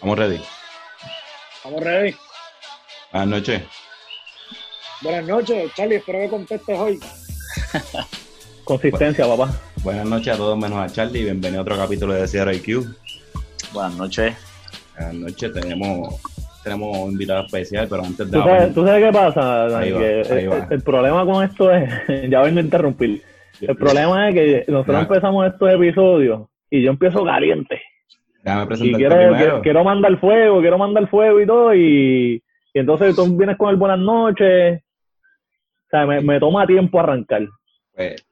Vamos ready. Vamos ready. Buenas noches. Buenas noches, Charlie. Espero que contestes hoy. Consistencia, papá. Buenas noches a todos menos a Charlie. Bienvenido a otro capítulo de Sierra IQ. Buenas noches. Buenas noches. Tenemos, tenemos un invitado especial, pero antes de ¿Tú sabes, ¿tú sabes qué pasa? Ahí va, Que ahí el, va. el problema con esto es, ya vengo a interrumpir. El problema es que nosotros Ya. empezamos estos episodios y yo empiezo caliente. Y quiero, quiero, mandar fuego, quiero mandar fuego y todo. Y, y entonces tú vienes con el buenas noches. O sea, me, me toma tiempo arrancar. Pues,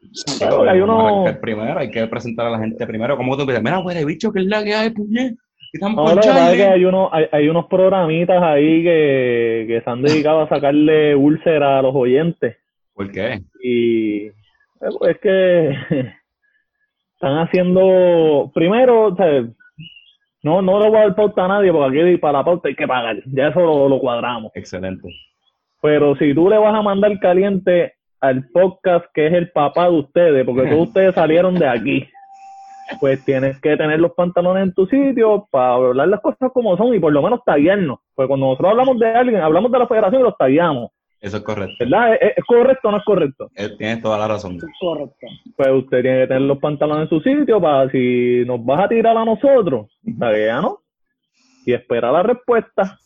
hay uno- primero, hay que presentar a la gente primero. ¿Cómo tú empiezas? Mira, güey, bicho, que es la que hay, puñet. Ahora pasa es que hay, uno, hay, hay unos programitas ahí que, que se han dedicado a sacarle úlcera a los oyentes. ¿Por qué? Y es que están haciendo, primero, o sea, no, no le voy a dar pauta a nadie porque aquí para la pauta hay que pagar, ya eso lo, lo cuadramos. Excelente. Pero si tú le vas a mandar caliente al podcast que es el papá de ustedes, porque todos ustedes salieron de aquí, pues tienes que tener los pantalones en tu sitio para hablar las cosas como son y por lo menos taguearnos. Pues cuando nosotros hablamos de alguien, hablamos de la federación y los tagueamos, Eso es correcto. ¿verdad? ¿Es, es correcto o no es correcto? Eh, Tienes toda la razón. Correcto. pues usted tiene que tener los pantalones en su sitio para si nos vas a tirar a nosotros, ¿no? Y espera la respuesta.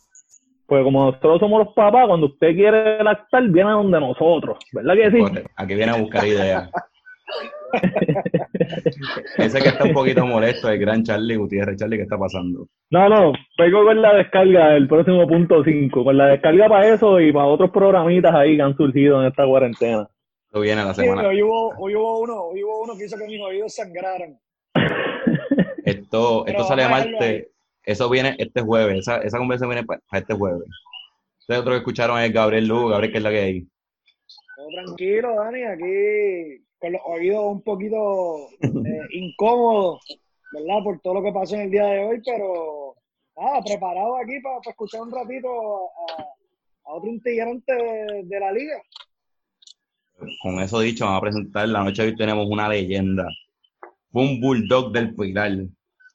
Pues como nosotros somos los papás, cuando usted quiere lactar, viene a donde nosotros, ¿verdad que sí? Correcto. Aquí viene a buscar ideas. Ese que está un poquito molesto, el gran Charlie Gutiérrez. Charlie, ¿qué está pasando? No, no, vengo con la descarga del próximo punto 5, con la descarga para eso y para otros programitas ahí que han surgido en esta cuarentena. Esto viene la Sí, semana. hoy, hubo, hoy hubo uno, hoy hubo uno que hizo que mis oídos sangraran. Esto, Pero esto sale a martes. Eso viene este jueves. Esa, esa conversación viene para este jueves. Ustedes otro que escucharon es Gabriel Lugo. Gabriel, ¿qué es la que hay? Todo tranquilo, Dani, aquí con los oídos un poquito eh, incómodos, ¿verdad? Por todo lo que pasó en el día de hoy, pero nada, preparado aquí para, escuchar un ratito a, a otro integrante de, de la liga. Con eso dicho, vamos a presentar. La noche de hoy tenemos una leyenda. Fue un bulldog del Pilar.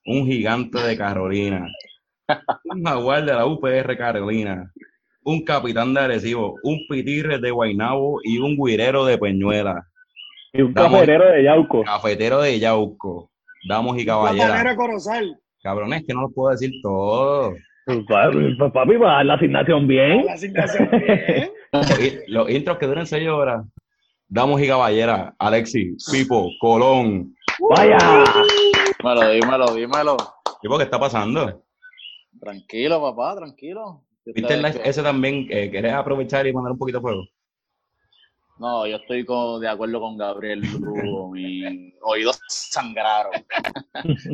Un gigante de Carolina. Un jaguar de la UPR Carolina. Un capitán de Arecibo. Un pitirre de Guaynabo y un guirero de Peñuela. Y un Vamos. cafetero de Yauco. Cafetero de Yauco. Damos y caballeras. Corozal. Cabrones, que no los puedo decir todo. Pues, papi, pues, papi, para dar la asignación bien. La asignación bien. Los, in- los intros que duran seis horas. Damos y caballeras. Alexis, Pipo, Colón. Vaya. Dímelo, dímelo, dímelo. Pipo, ¿qué está pasando? Tranquilo, papá, tranquilo. ¿Y ¿Viste el live ese también? Eh, ¿Querés aprovechar y mandar un poquito de fuego? No, yo estoy con- de acuerdo con Gabriel Lugo. Mis oídos sangraron.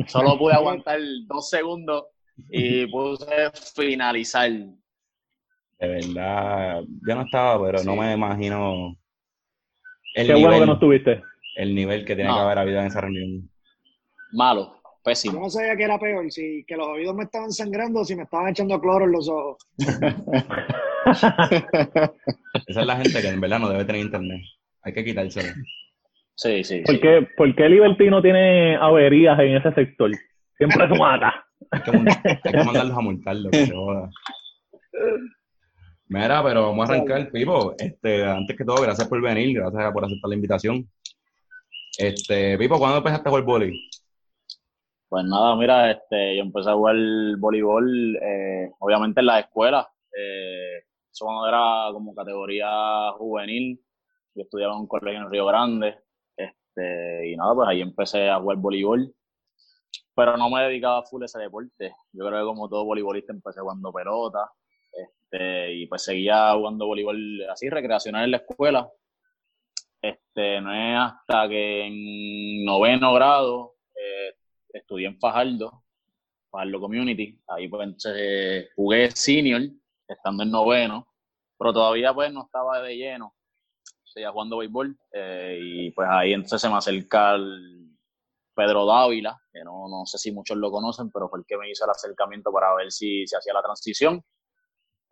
Solo pude aguantar dos segundos y puse finalizar. De verdad, yo no estaba, pero no me imagino el Qué nivel, bueno que no estuviste. el nivel que tiene No. que haber habido en esa reunión. Malo, Yo pésimo. no sabía que era peor, si que los oídos me estaban sangrando o si me estaban echando cloro en los ojos. Esa es la gente que en verdad no debe tener internet. Hay que quitárselo. Sí, sí, ¿Por sí. qué, por qué Liberty no tiene averías en ese sector? Siempre es mata. Hay que, hay que mandarlos a multarlo, que se joda. Mira, pero vamos a arrancar, Pipo. Este, antes que todo, gracias por venir, gracias por aceptar la invitación. Este, Pipo, ¿cuándo empezaste a jugar vóley? Pues nada, mira, este, yo empecé a jugar voleibol, eh, obviamente en la escuela. Eh, eso cuando era como categoría juvenil. Yo estudiaba en un colegio en Río Grande. Este, y nada, pues ahí empecé a jugar voleibol. Pero no me dedicaba full a ese deporte. Yo creo que como todo voleibolista empecé jugando pelota. Este, y pues seguía jugando voleibol así, recreacional en la escuela. Este, no es hasta que en noveno grado eh, estudié en Fajardo, Fajardo Community. Ahí pues entonces eh, jugué senior, estando en noveno, pero todavía pues no estaba de lleno. Seguía jugando béisbol eh, y pues ahí entonces se me acerca el Pedro Dávila, que no, no sé si muchos lo conocen, pero fue el que me hizo el acercamiento para ver si se hacía la transición.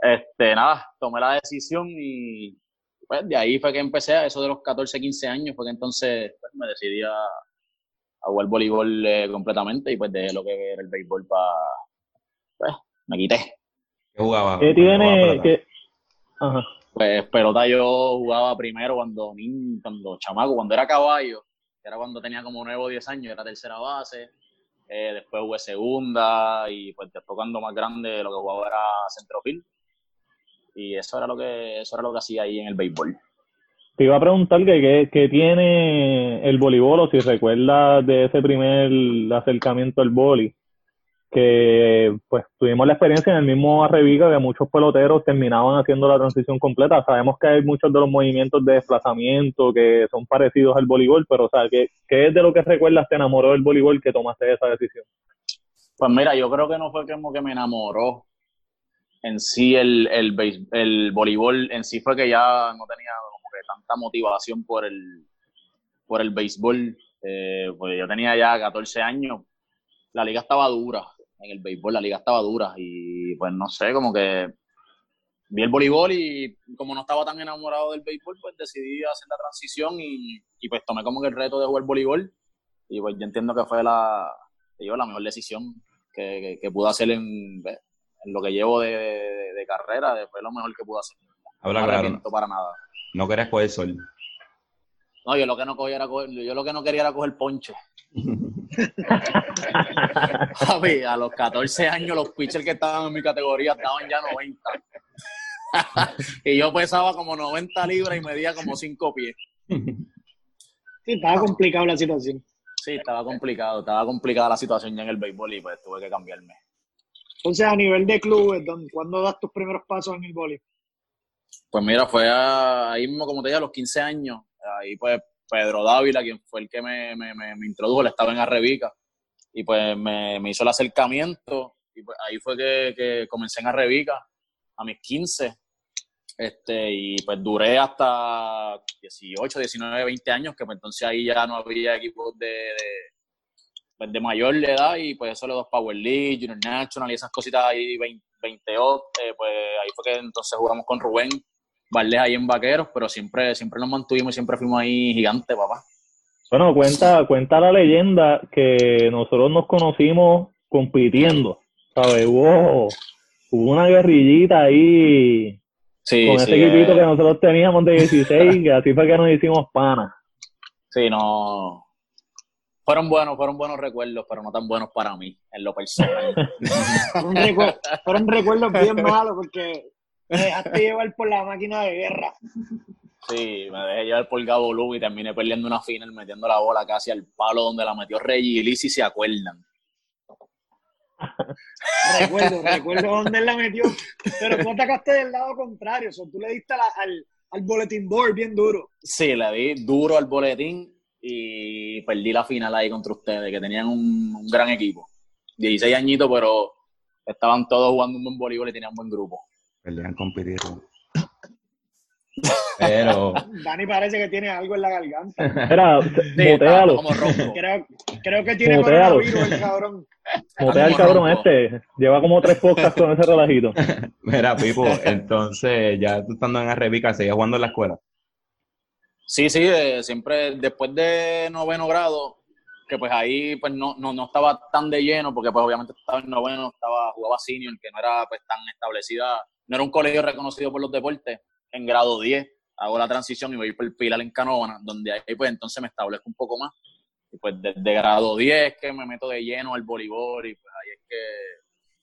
Este, nada, tomé la decisión y pues de ahí fue que empecé, a eso de los 14, 15 años, fue que entonces pues, me decidí a, a jugar voleibol eh, completamente y pues dejé lo que era el béisbol para... Pues, me quité. ¿Qué jugaba? ¿Qué tiene? Ajá. Pues pelota yo jugaba primero cuando, cuando chamaco, cuando era caballo, que era cuando tenía como 9 o 10 años, era tercera base. Eh, después jugué segunda y pues después cuando más grande lo que jugaba era centrofield. Y eso era lo que eso era lo que hacía ahí en el béisbol. Te iba a preguntar que qué tiene el voleibol o si recuerdas de ese primer acercamiento al vóley, que pues tuvimos la experiencia en el mismo Arrebica que muchos peloteros terminaban haciendo la transición completa. Sabemos que hay muchos de los movimientos de desplazamiento que son parecidos al voleibol, pero o sea, ¿qué, qué es de lo que recuerdas te enamoró del voleibol que tomaste esa decisión? Pues mira, yo creo que no fue como que me enamoró en sí el, el, el voleibol, en sí fue que ya no tenía tanta motivación por el, por el béisbol. Eh, pues yo tenía ya 14 años, la liga estaba dura en el béisbol, la liga estaba dura y pues no sé, como que vi el voleibol y como no estaba tan enamorado del béisbol, pues decidí hacer la transición y, y pues tomé como que el reto de jugar voleibol y pues yo entiendo que fue la, yo, la mejor decisión que, que, que pude hacer en, en lo que llevo de, de- de carrera, fue lo mejor que pude hacer. Habla no me claro. para nada. No querías coger sol. No, yo lo que no cogía era coger, yo lo que no quería era coger ponche. Papi, a los 14 años los pitchers que estaban en mi categoría estaban ya 90. y yo pesaba como 90 libras y medía como 5 pies. Sí, estaba complicado la situación. Sí, estaba complicado, estaba complicada la situación ya en el béisbol y pues tuve que cambiarme. Entonces, a nivel de clubes, ¿dónde- ¿cuándo das tus primeros pasos en el voleibol? Pues mira, fue ahí mismo, como te dije, a los 15 años. Ahí pues Pedro Dávila, quien fue el que me, me, me, me introdujo, él estaba en Arrebica. Y pues me, hizo el acercamiento. Y pues ahí fue que, que comencé en Arrebica a mis 15. Este, y pues duré hasta 18, 19, 20 años, que pues entonces ahí ya no había equipos de, pues, de mayor edad y pues eso le dos Power League, Junior National y esas cositas ahí, 20, 22, eh, pues ahí fue que entonces jugamos con Rubén Valdés ahí en Vaqueros, pero siempre, siempre nos mantuvimos y siempre fuimos ahí gigantes, papá. Bueno, cuenta, cuenta la leyenda que nosotros nos conocimos compitiendo, ¿sabes? Hubo, hubo una guerrillita ahí Sí, con sí, ese equipito eh, que nosotros teníamos de 16, que así fue que nos hicimos panas. sí, no. Fueron buenos, fueron buenos recuerdos, pero no tan buenos para mí, en lo personal. Fueron, recuer- fueron recuerdos bien malos porque me dejaste llevar por la máquina de guerra. Sí, me dejé llevar por Gabo Lugo y terminé perdiendo una final metiendo la bola casi al palo donde la metió Reggie si se acuerdan. Recuerdo, recuerdo dónde él la metió. Pero tú atacaste del lado contrario. O sea, tú le diste la- al, al bulletin board bien duro. Sí, le di duro al boletín y perdí la final ahí contra ustedes, que tenían un, un gran equipo. 16 añitos, pero estaban todos jugando un buen voleibol y tenían un buen grupo. Pelean competir. Pero, Dani parece que tiene algo en la garganta. Era, Sí, estaba motealo, como ronco. Creo, creo que tiene Mutealo. coronavirus el cabrón. motea al como cabrón ronco. este, lleva como tres podcasts con ese relajito. mira, Pipo, entonces ya tú estando en Arrebica, ¿seguías jugando en la escuela? Sí, sí, eh, siempre después de noveno grado, que pues ahí pues no, no, no estaba tan de lleno, porque pues obviamente estaba en noveno, estaba, jugaba senior, que no era pues tan establecida, no era un colegio reconocido por los deportes. En grado 10 hago la transición y voy por el Pilar en Canóvana, donde ahí pues entonces me establezco un poco más. Y pues desde grado 10 que me meto de lleno al voleibol y pues ahí es que,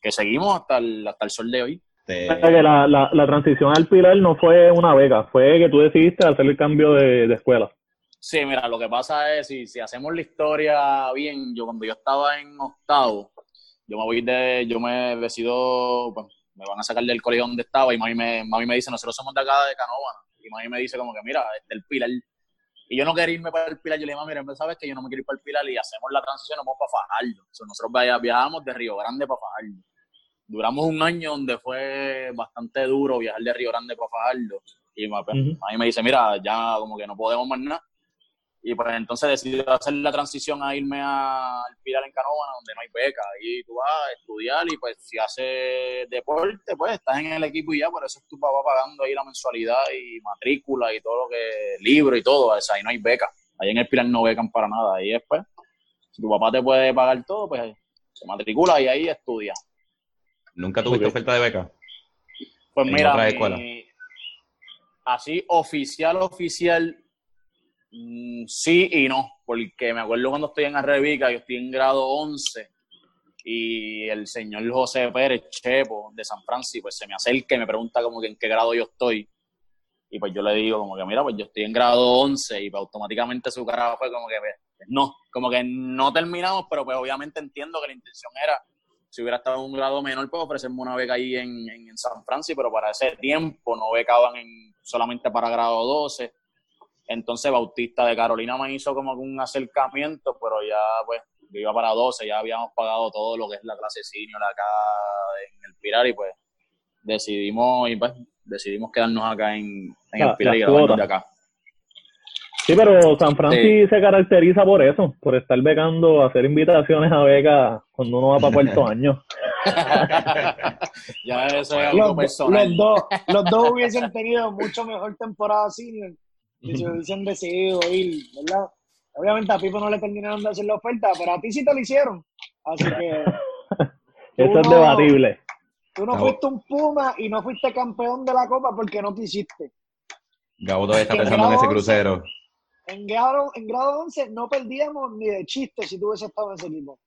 que seguimos hasta el, hasta el sol de hoy. Te- O sea que la, la, la transición al Pilar no fue una beca, fue que tú decidiste hacer el cambio de, de escuela. Sí, mira, lo que pasa es, si, si hacemos la historia bien, yo cuando yo estaba en octavo, yo me voy de, yo me decido, pues, me van a sacar del colegio donde estaba y mami me, mami me dice, nosotros somos de acá de Canóvana. Y mami me dice como que, mira, este el Pilar. Y yo no quería irme para el Pilar, yo le dije, mami, mira, sabes que yo no me quiero ir para el Pilar y hacemos la transición, nos vamos para Fajardo. O sea, nosotros viajamos de Río Grande para Fajardo. Duramos un año donde fue bastante duro viajar de Río Grande para Fajardo. Y Ujú. a mí me dice, mira, ya como que no podemos más nada. Y pues entonces decidí hacer la transición a irme al Pilar en Canóvana, donde no hay beca. Ahí tú vas a estudiar y pues si haces deporte, pues estás en el equipo y ya, por eso es tu papá pagando ahí la mensualidad y matrícula y todo lo que, libro y todo. O sea, ahí no hay beca. Ahí en el Pilar no becan para nada. Ahí después Si tu papá te puede pagar todo, pues se matricula y ahí estudia. ¿Nunca tuviste oferta de beca? Pues En mira, otra así oficial, oficial, mm, sí y no, porque me acuerdo cuando estoy en Arrebica, yo estoy en grado 11 y el señor José Pérez Chepo de San Francisco pues se me acerca y me pregunta como que en qué grado yo estoy. Y pues yo le digo como que mira, pues yo estoy en grado 11 y pues automáticamente su cara fue como que pues, no, como que no terminamos, pero pues obviamente entiendo que la intención era si hubiera estado en un grado menor, pues ofrecerme una beca ahí en, en, en San Francisco, pero para ese tiempo no becaban en, solamente para grado 12. Entonces Bautista de Carolina me hizo como un acercamiento, pero ya pues yo iba para 12, ya habíamos pagado todo lo que es la clase senior acá en el Pilar y pues decidimos y pues decidimos quedarnos acá en, en La- el Pilar y graduarnos de acá. Sí, pero San Francisco Sí. se caracteriza por eso, por estar becando, hacer invitaciones a becas cuando uno va para cuarto año. ya eso es Los, algo personal. los dos, los dos hubiesen tenido mucho mejor temporada senior si se hubiesen decidido ir, ¿verdad? Obviamente a Pipo no le terminaron de hacer la oferta, pero a ti sí te lo hicieron. Así que Eso es debatible. tú no No. fuiste un Puma y no fuiste campeón de la Copa porque no quisiste. Gabo todavía está En pensando en ese 11. crucero. En grado, en grado 11 no perdíamos ni de chiste si tú hubieses estado en ese equipo.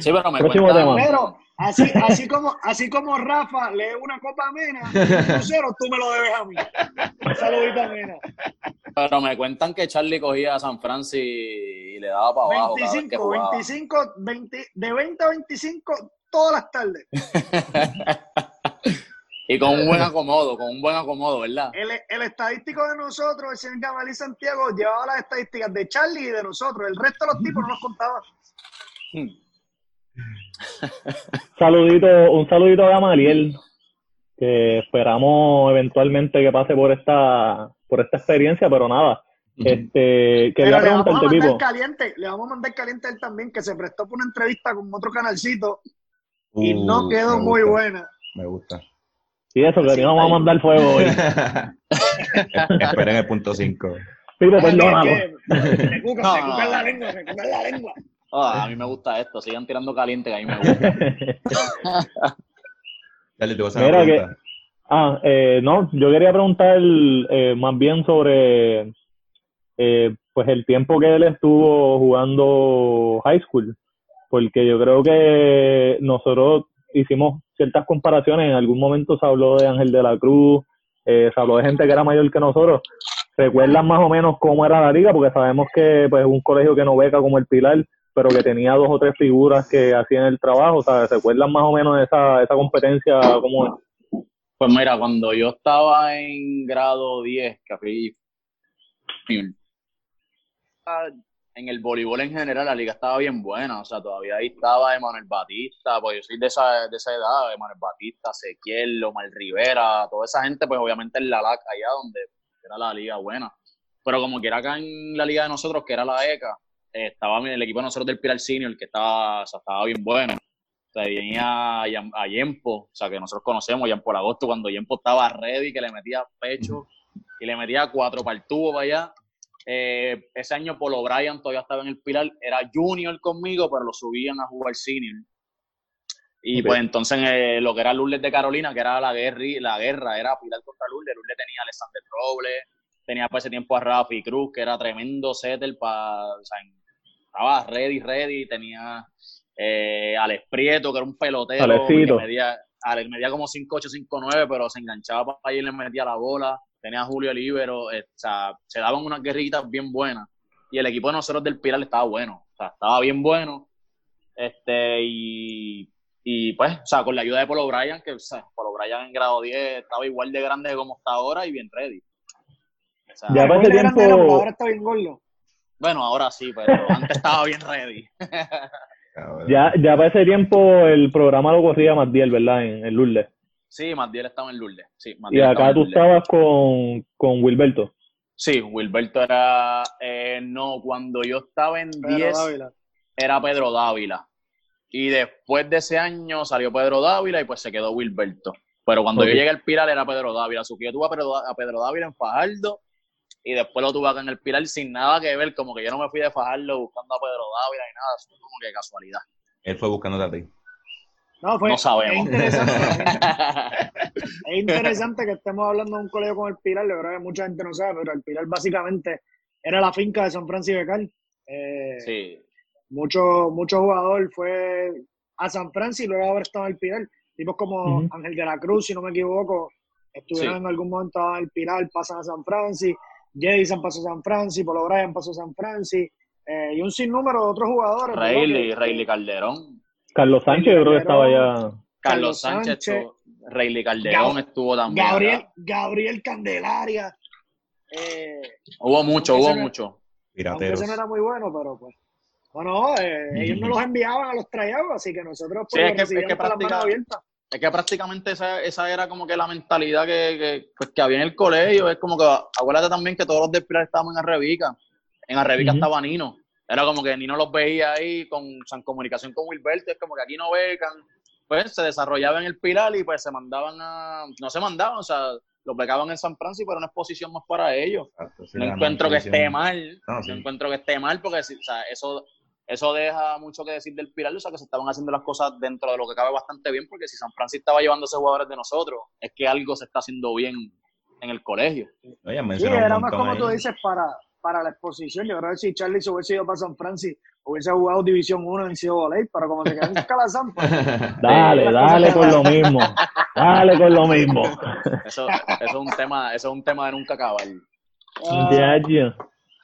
Sí, pero me tema. Pero así, así como, así como Rafa lee una copa amena, crucero, tú me lo debes a mí. Saludito a Mena. Pero me cuentan que Charlie cogía a San Francisco y le daba para abajo cada vez que 25, jugaba. 25, 20, de 20 a 25 todas las tardes. Y con un buen acomodo, con un buen acomodo, ¿verdad? El, el estadístico de nosotros, el señor Gamalí Santiago, llevaba las estadísticas de Charlie y de nosotros. El resto de los tipos no nos contaban. Saludito, un saludito a Gamaliel, que esperamos eventualmente que pase por esta, por esta experiencia, pero nada. Este, quería Pero le vamos a mandar caliente, le vamos a mandar caliente a él también, que se prestó por una entrevista con otro canalcito y no Uh, quedó me muy gusta, buena. Me gusta. Y eso, que Sí, le vamos a mandar fuego hoy. Esperen el punto 5. Pipo, Es perdónalo. que- Se cuca, No, se no, cuca la no. lengua, se cuca en la lengua. Ah, a mí me gusta esto, sigan tirando caliente que a mí me gusta. Dale, te voy a hacer Mira una que- pregunta. Ah, eh, no, yo quería preguntar eh, más bien sobre eh, pues el tiempo que él estuvo jugando high school, porque yo creo que nosotros hicimos ciertas comparaciones, en algún momento se habló de Ángel de la Cruz, eh, se habló de gente que era mayor que nosotros. ¿Recuerdan más o menos cómo era la liga? Porque sabemos que pues un colegio que no beca como el Pilar, pero que tenía dos o tres figuras que hacían el trabajo, ¿sabes? ¿Recuerdan más o menos esa, esa competencia cómo es? Pues mira, cuando yo estaba en grado 10, que fui en el voleibol en general, la liga estaba bien buena. O sea, todavía ahí estaba Emanuel Batista, pues yo soy de esa, de esa edad, Emanuel Batista, Ezequiel, Omar Rivera, toda esa gente, pues obviamente en la LAC, allá donde era la liga buena. Pero como que era acá en la liga de nosotros, que era la ECA, estaba el equipo de nosotros del Pilar Senior, que estaba, o sea, estaba bien bueno. O sea, venía a, a Yempo, o sea, que nosotros conocemos, Yempo el agosto, cuando Yempo estaba ready, que le metía pecho y le metía cuatro para el tubo para allá. Eh, ese año Polo Bryan todavía estaba en el Pilar, era junior conmigo, pero lo subían a jugar senior. Y pues entonces eh, lo que era Lourdes de Carolina, que era la guerra, la guerra era Pilar contra Lourdes. Lourdes tenía a Alexander Robles, tenía para ese tiempo a Rafi Cruz, que era tremendo setter para, o sea, estaba ready, ready, tenía eh, Alex Prieto, que era un pelotero, Alexito. que medía, Alex medía como 5'8", 5'9", pero se enganchaba para allá y le metía la bola, tenía a Julio Libero, eh, o sea, se daban unas guerritas bien buenas, y el equipo de nosotros del Pilar estaba bueno, o sea, estaba bien bueno, este, y, y pues, o sea, con la ayuda de Polo Bryan, que, o sea, Polo Bryan en grado 10 estaba igual de grande como está ahora y bien ready. O sea, Ya para era, tiempo- ahora está bien gordo. bueno, ahora sí, pero antes estaba bien ready. Ya, ya para ese tiempo el programa lo corría Matiel, ¿verdad? En, en Lourdes. Sí, Matiel estaba en Lourdes. Sí, Y acá tú Lourdes. estabas con, con Wilberto. Sí, Wilberto era. eh, no, cuando yo estaba en Pedro 10 Dávila. era Pedro Dávila. Y después de ese año salió Pedro Dávila y pues se quedó Wilberto. Pero cuando yo llegué al Pilar era Pedro Dávila. Así que yo tuve a Pedro, a Pedro Dávila en Fajardo y después lo tuve acá en el Pilar sin nada que ver, como que yo no me fui de fajarlo buscando a Pedro Dávila y nada, eso fue como que casualidad. Él fue buscándote a ti. No, fue, No sabemos. Es interesante, es interesante que estemos hablando de un colegio con el Pilar, yo creo que mucha gente no sabe, pero el Pilar básicamente era la finca de San Francisco de Cal. Eh, sí, mucho, mucho jugador fue a San Francisco y luego haber estado en el Pilar. Tipos como. Ángel de la Cruz, si no me equivoco, estuvieron Sí. en algún momento en el Pilar, pasan a San Francisco. Jason pasó a San Francisco, Polo Bryan pasó a San Francisco, eh, y un sinnúmero de otros jugadores. Rayleigh, Rayleigh Calderón, Carlos Sánchez, yo creo que estaba ya. Carlos Sánchez, Sánchez, Calderón Gab- estuvo también. Gabriel, acá. Gabriel Candelaria. Eh, Hubo mucho, hubo mucho. Pirateros. ese no era muy bueno, pero pues. Bueno, eh, ellos no los enviaban a los tryouts, así que nosotros Sí, pues, es que- recibíamos es que practica- abiertas. Es que prácticamente esa, esa era como que la mentalidad que, que, pues, que había en el colegio. Es como que, acuérdate también que todos los del Pilar estábamos en Arrebica. En Arrebica estaba Nino. Era como que Nino los veía ahí con, en comunicación con Wilberto. Es como que aquí no becan. Pues se desarrollaba en el Pilar y pues se mandaban a... No se mandaban, o sea, los becaban en San Francisco, pero una exposición más para ellos. Exacto, no encuentro que esté mal. No, No, encuentro que esté mal porque si- o sea, eso, eso deja mucho que decir del Pilar. O sea, que se estaban haciendo las cosas dentro de lo que cabe bastante bien. Porque si San Francisco estaba llevándose jugadores de nosotros, es que algo se está haciendo bien en el colegio. Oye, Sí, era más como ahí. tú dices para, para la exposición. Yo creo que si Charlie se hubiese ido para San Francisco, hubiese jugado División 1 en Ciudad Voley, pero como se quedó en Calazán, pues, Dale, las dale con lo mismo. Dale con lo mismo. Eso, eso es un tema, eso es un tema de nunca acabar. Ya, ya.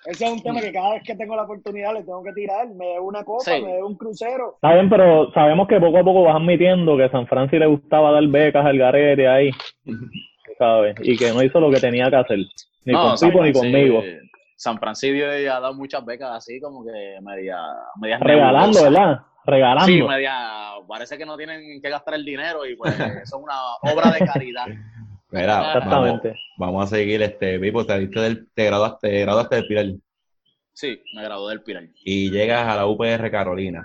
ese es un tema que cada vez que tengo la oportunidad le tengo que tirar. Me debo una copa, Sí. me debo un crucero. Está bien, pero sabemos que poco a poco vas admitiendo que a San Francisco le gustaba dar becas al garete ahí, ¿sabes? Y que no hizo lo que tenía que hacer. Ni con San Pipo ni conmigo. San Francisco ya ha dado muchas becas así, como que media, medias Regalando. ¿verdad? Regalando. Sí, media, parece que no tienen que gastar el dinero y pues eso es una obra de caridad. Mira, vamos, Exactamente. vamos a seguir, este, Pipo, te, diste del, te, graduaste, te graduaste del Pilar Sí, me gradué del Pilar. y llegas a la UPR Carolina.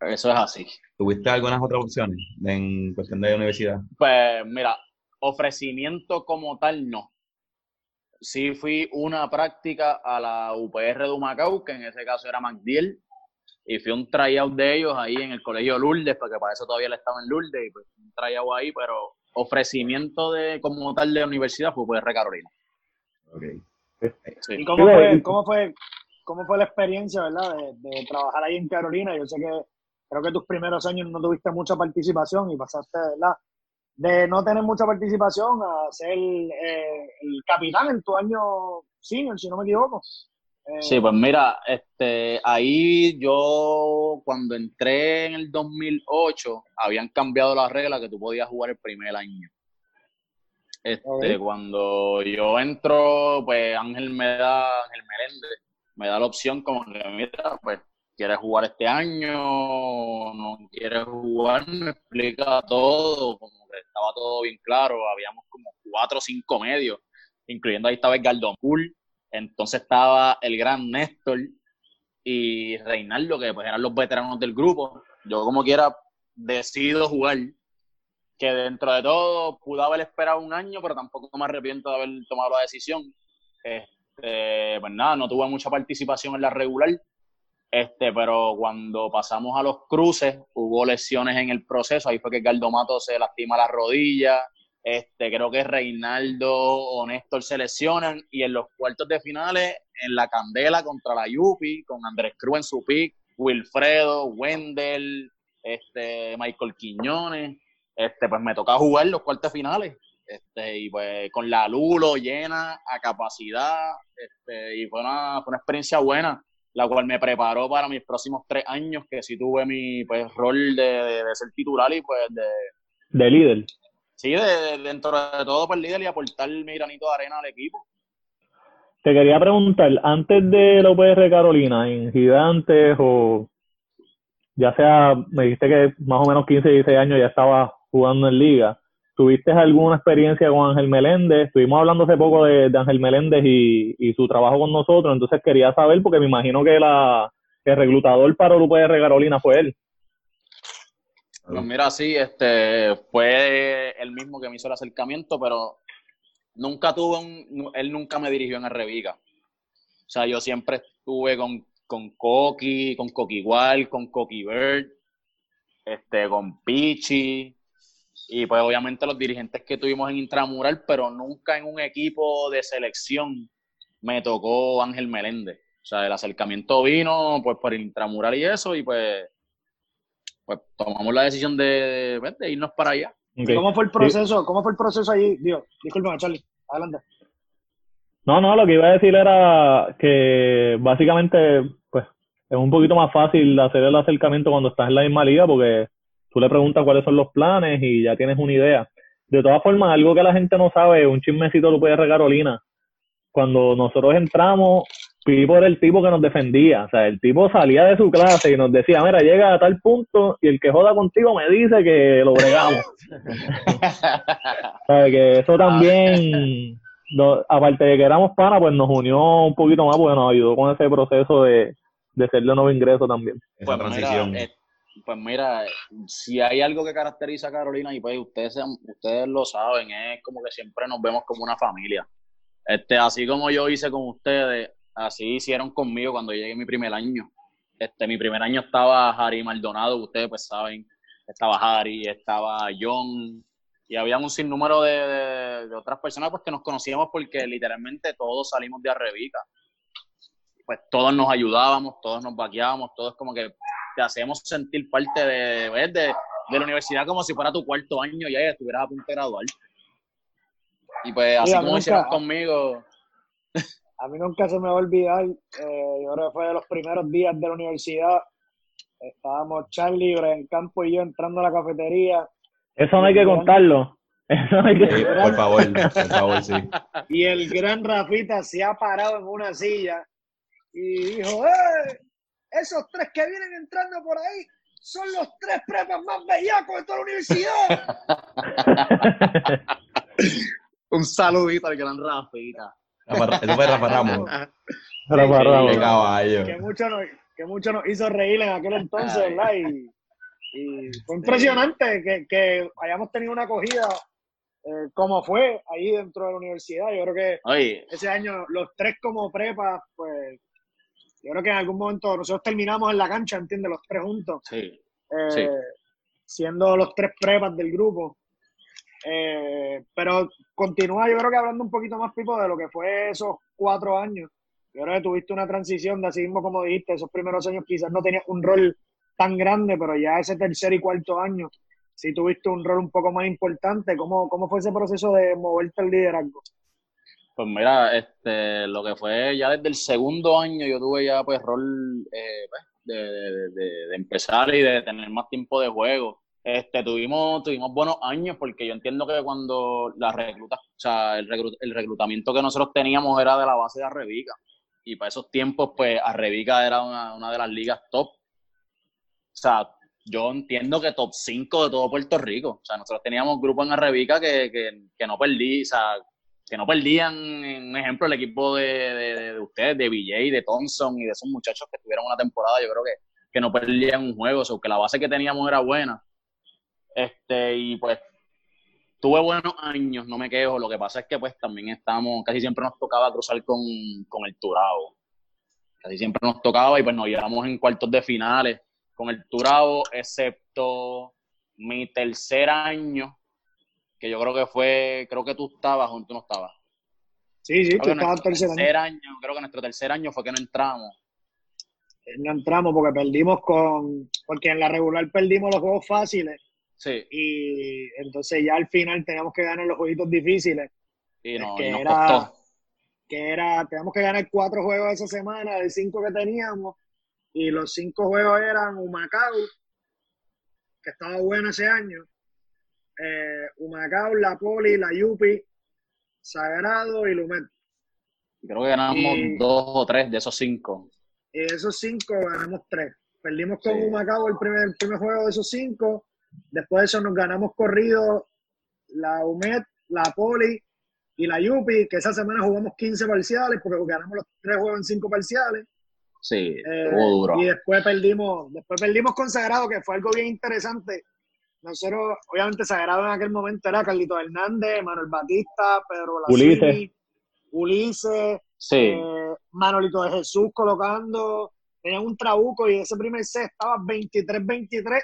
Eso es así. ¿Tuviste algunas otras opciones en cuestión de universidad? Pues mira, ofrecimiento como tal no. Sí fui una práctica a la UPR de Humacao, que en ese caso era MacDiel, y fui un tryout de ellos ahí en el colegio Lourdes, porque para eso todavía le estaba en Lourdes, y pues un tryout ahí, pero ofrecimiento de como tal de universidad fue UPR Carolina. Sí. ¿Y cómo fue, y- cómo fue, cómo fue la experiencia, verdad, de, de trabajar ahí en Carolina? Yo sé que creo que tus primeros años no tuviste mucha participación y pasaste, ¿verdad? De no tener mucha participación a ser eh, el capitán en tu año senior, si no me equivoco. Eh, Sí, pues mira, este, ahí yo cuando entré en el 2008 habían cambiado las reglas que tú podías jugar el primer año. Este, cuando yo entro, pues Ángel me da, Ángel Meléndez, me da la opción como que mira, pues quieres jugar este año, no quieres jugar, me explica todo, como que estaba todo bien claro, habíamos como cuatro o cinco medios, incluyendo ahí estaba Edgardo Pool, entonces estaba el gran Néstor y Reinaldo, que pues eran los veteranos del grupo. Yo como quiera decido jugar, que dentro de todo pude haber esperado un año, pero tampoco me arrepiento de haber tomado la decisión. Este, pues nada, no tuve mucha participación en la regular, este, pero cuando pasamos a los cruces hubo lesiones en el proceso, ahí fue que Galdo Mato se lastima la rodilla, este, creo que Reinaldo o Néstor se lesionan. Y en los cuartos de finales, en la candela contra la Yupi, con Andrés Cruz en su pick, Wilfredo, Wendell, este, Michael Quiñones, este, pues me toca jugar los cuartos finales. Este, y pues con la Lulo llena a capacidad, este, y fue una, fue una experiencia buena, la cual me preparó para mis próximos tres años, que sí tuve mi pues, rol de, de- de ser titular y pues de, De líder. sí, de, de- dentro de todo pues líder y aportar mi granito de arena al equipo. Te quería preguntar, antes de la UPR Carolina, en Gigantes o ya sea, me dijiste que más o menos 15, 16 años ya estaba jugando en liga, ¿tuviste alguna experiencia con Ángel Meléndez? Estuvimos hablando hace poco de, de Ángel Meléndez y, su trabajo con nosotros, entonces quería saber, porque me imagino que la, el reclutador para la UPR Carolina fue él. Pues mira, sí, este, fue el mismo que me hizo el acercamiento, pero nunca tuve un, él nunca me dirigió en Arrebica. O sea, yo siempre estuve con, con Coqui, con Coqui igual, con Coqui Bird, este, con Pichi, y pues obviamente los dirigentes que tuvimos en Intramural, pero nunca en un equipo de selección me tocó Ángel Meléndez. O sea, el acercamiento vino pues por Intramural y eso, y pues, pues tomamos la decisión de, pues, de irnos para allá. ¿Cómo fue el proceso? ¿Cómo fue el proceso allí? Dios, disculpa, Charlie, adelante. No, no, lo que iba a decir era que básicamente, pues, es un poquito más fácil hacer el acercamiento cuando estás en la misma liga porque tú le preguntas cuáles son los planes y ya tienes una idea. De todas formas, algo que la gente no sabe, un chismecito lo puede Carolina. Cuando nosotros entramos, Pipo era el tipo que nos defendía. O sea, el tipo salía de su clase y nos decía, mira, llega a tal punto y el que joda contigo me dice que lo bregamos. o sea, que eso también, aparte de que éramos pana, pues nos unió un poquito más porque nos ayudó con ese proceso de, de ser de nuevo ingreso también. Esa transición. Eh, pues mira, si hay algo que caracteriza a Carolina, y pues ustedes, ustedes lo saben, es como que siempre nos vemos como una familia. Este, así como yo hice con ustedes, así hicieron conmigo cuando llegué mi primer año. Este, mi primer año estaba Harry Maldonado, ustedes pues saben, estaba Harry, estaba John, y había un sinnúmero de, de, otras personas pues que nos conocíamos porque literalmente todos salimos de Arrebica. Pues todos nos ayudábamos, todos nos vaqueábamos, todos como que te hacemos sentir parte de, de, de, la universidad como si fuera tu cuarto año y ya estuvieras a punto de graduar. Y pues así como hicieron conmigo. A mí nunca se me va a olvidar, eh, yo creo que fue de los primeros días de la universidad. Estábamos Charlie, en Campo y yo entrando a la cafetería. Eso no hay que contarlo. Eso no hay que... por favor, por favor, sí. Y el gran Rafita se ha parado en una silla y dijo, ¡eh! Esos tres que vienen entrando por ahí son los tres prepas más bellacos de toda la universidad. Un saludito al gran Rafita. Eso fue Rafa Ramos. Rafa Ramos. Que mucho, nos, que mucho nos hizo reír en aquel entonces, ¿verdad? Y, y fue impresionante que, que, hayamos tenido una acogida eh, como fue ahí dentro de la universidad. Yo creo que ese año los tres como prepas, pues yo creo que en algún momento nosotros terminamos en la cancha, ¿entiendes? Los tres juntos. Sí. Eh, siendo los tres prepas del grupo. Eh, pero continúa, yo creo que hablando un poquito más, Pipo, de lo que fue esos cuatro años. Yo creo que tuviste una transición de así mismo como dijiste, esos primeros años quizás no tenías un rol tan grande, pero ya ese tercer y cuarto año sí tuviste un rol un poco más importante. ¿Cómo, cómo fue ese proceso de moverte al liderazgo? Pues mira, este, lo que fue ya desde el segundo año yo tuve ya pues rol eh, pues, de, de, empezar y de tener más tiempo de juego. Este, tuvimos, tuvimos buenos años porque yo entiendo que cuando la recluta, o sea, el, reclutamiento que nosotros teníamos era de la base de Arrebica. Y para esos tiempos, pues Arrebica era una, una de las ligas top. O sea, yo entiendo que top 5 de todo Puerto Rico. O sea, nosotros teníamos grupos en Arrebica que, que, que no perdí, o sea, que no perdían, un ejemplo, el equipo de, de, de ustedes, de BJ, de Thompson y de esos muchachos que tuvieron una temporada, yo creo que, que no perdían un juego, o sea, que la base que teníamos era buena. Este, y pues tuve buenos años, no me quejo. Lo que pasa es que pues también estamos, casi siempre nos tocaba cruzar con, con el Turabo. Casi siempre nos tocaba y pues nos llevamos en cuartos de finales con el Turabo, excepto mi tercer año, que yo creo que fue, creo que tú estabas o tú no estabas. Sí, sí, tú estabas tercer, tercer año. Creo que nuestro tercer año fue que no entramos. Eh, no entramos porque perdimos con, porque en la regular perdimos los juegos fáciles. Sí. Y entonces ya al final teníamos que ganar los jueguitos difíciles. Y, no, que nos era, costó. Que era, teníamos que ganar cuatro juegos esa semana de cinco que teníamos. Y los cinco juegos eran Humacao, que estaba bueno ese año, eh, Humacao, La Poli, La Yupi, Sagrado y Lumet. Creo que ganamos dos o tres de esos cinco. Y de esos cinco ganamos tres. Perdimos con sí. Humacao el primer, el primer juego de esos cinco. Después de eso nos ganamos corrido la UMED, la Poli y la Yupi, que esa semana jugamos 15 parciales porque ganamos los tres juegos en cinco parciales. Sí, Eh, duro. y después perdimos, después perdimos con Sagrado, que fue algo bien interesante nosotros, obviamente, sagrado en aquel momento era Carlito Hernández, Manuel Batista, Pedro Ulises. Blasini, Ulises, Sí, eh, Manolito de Jesús colocando, tenían un trabuco y ese primer set estaba 23-23.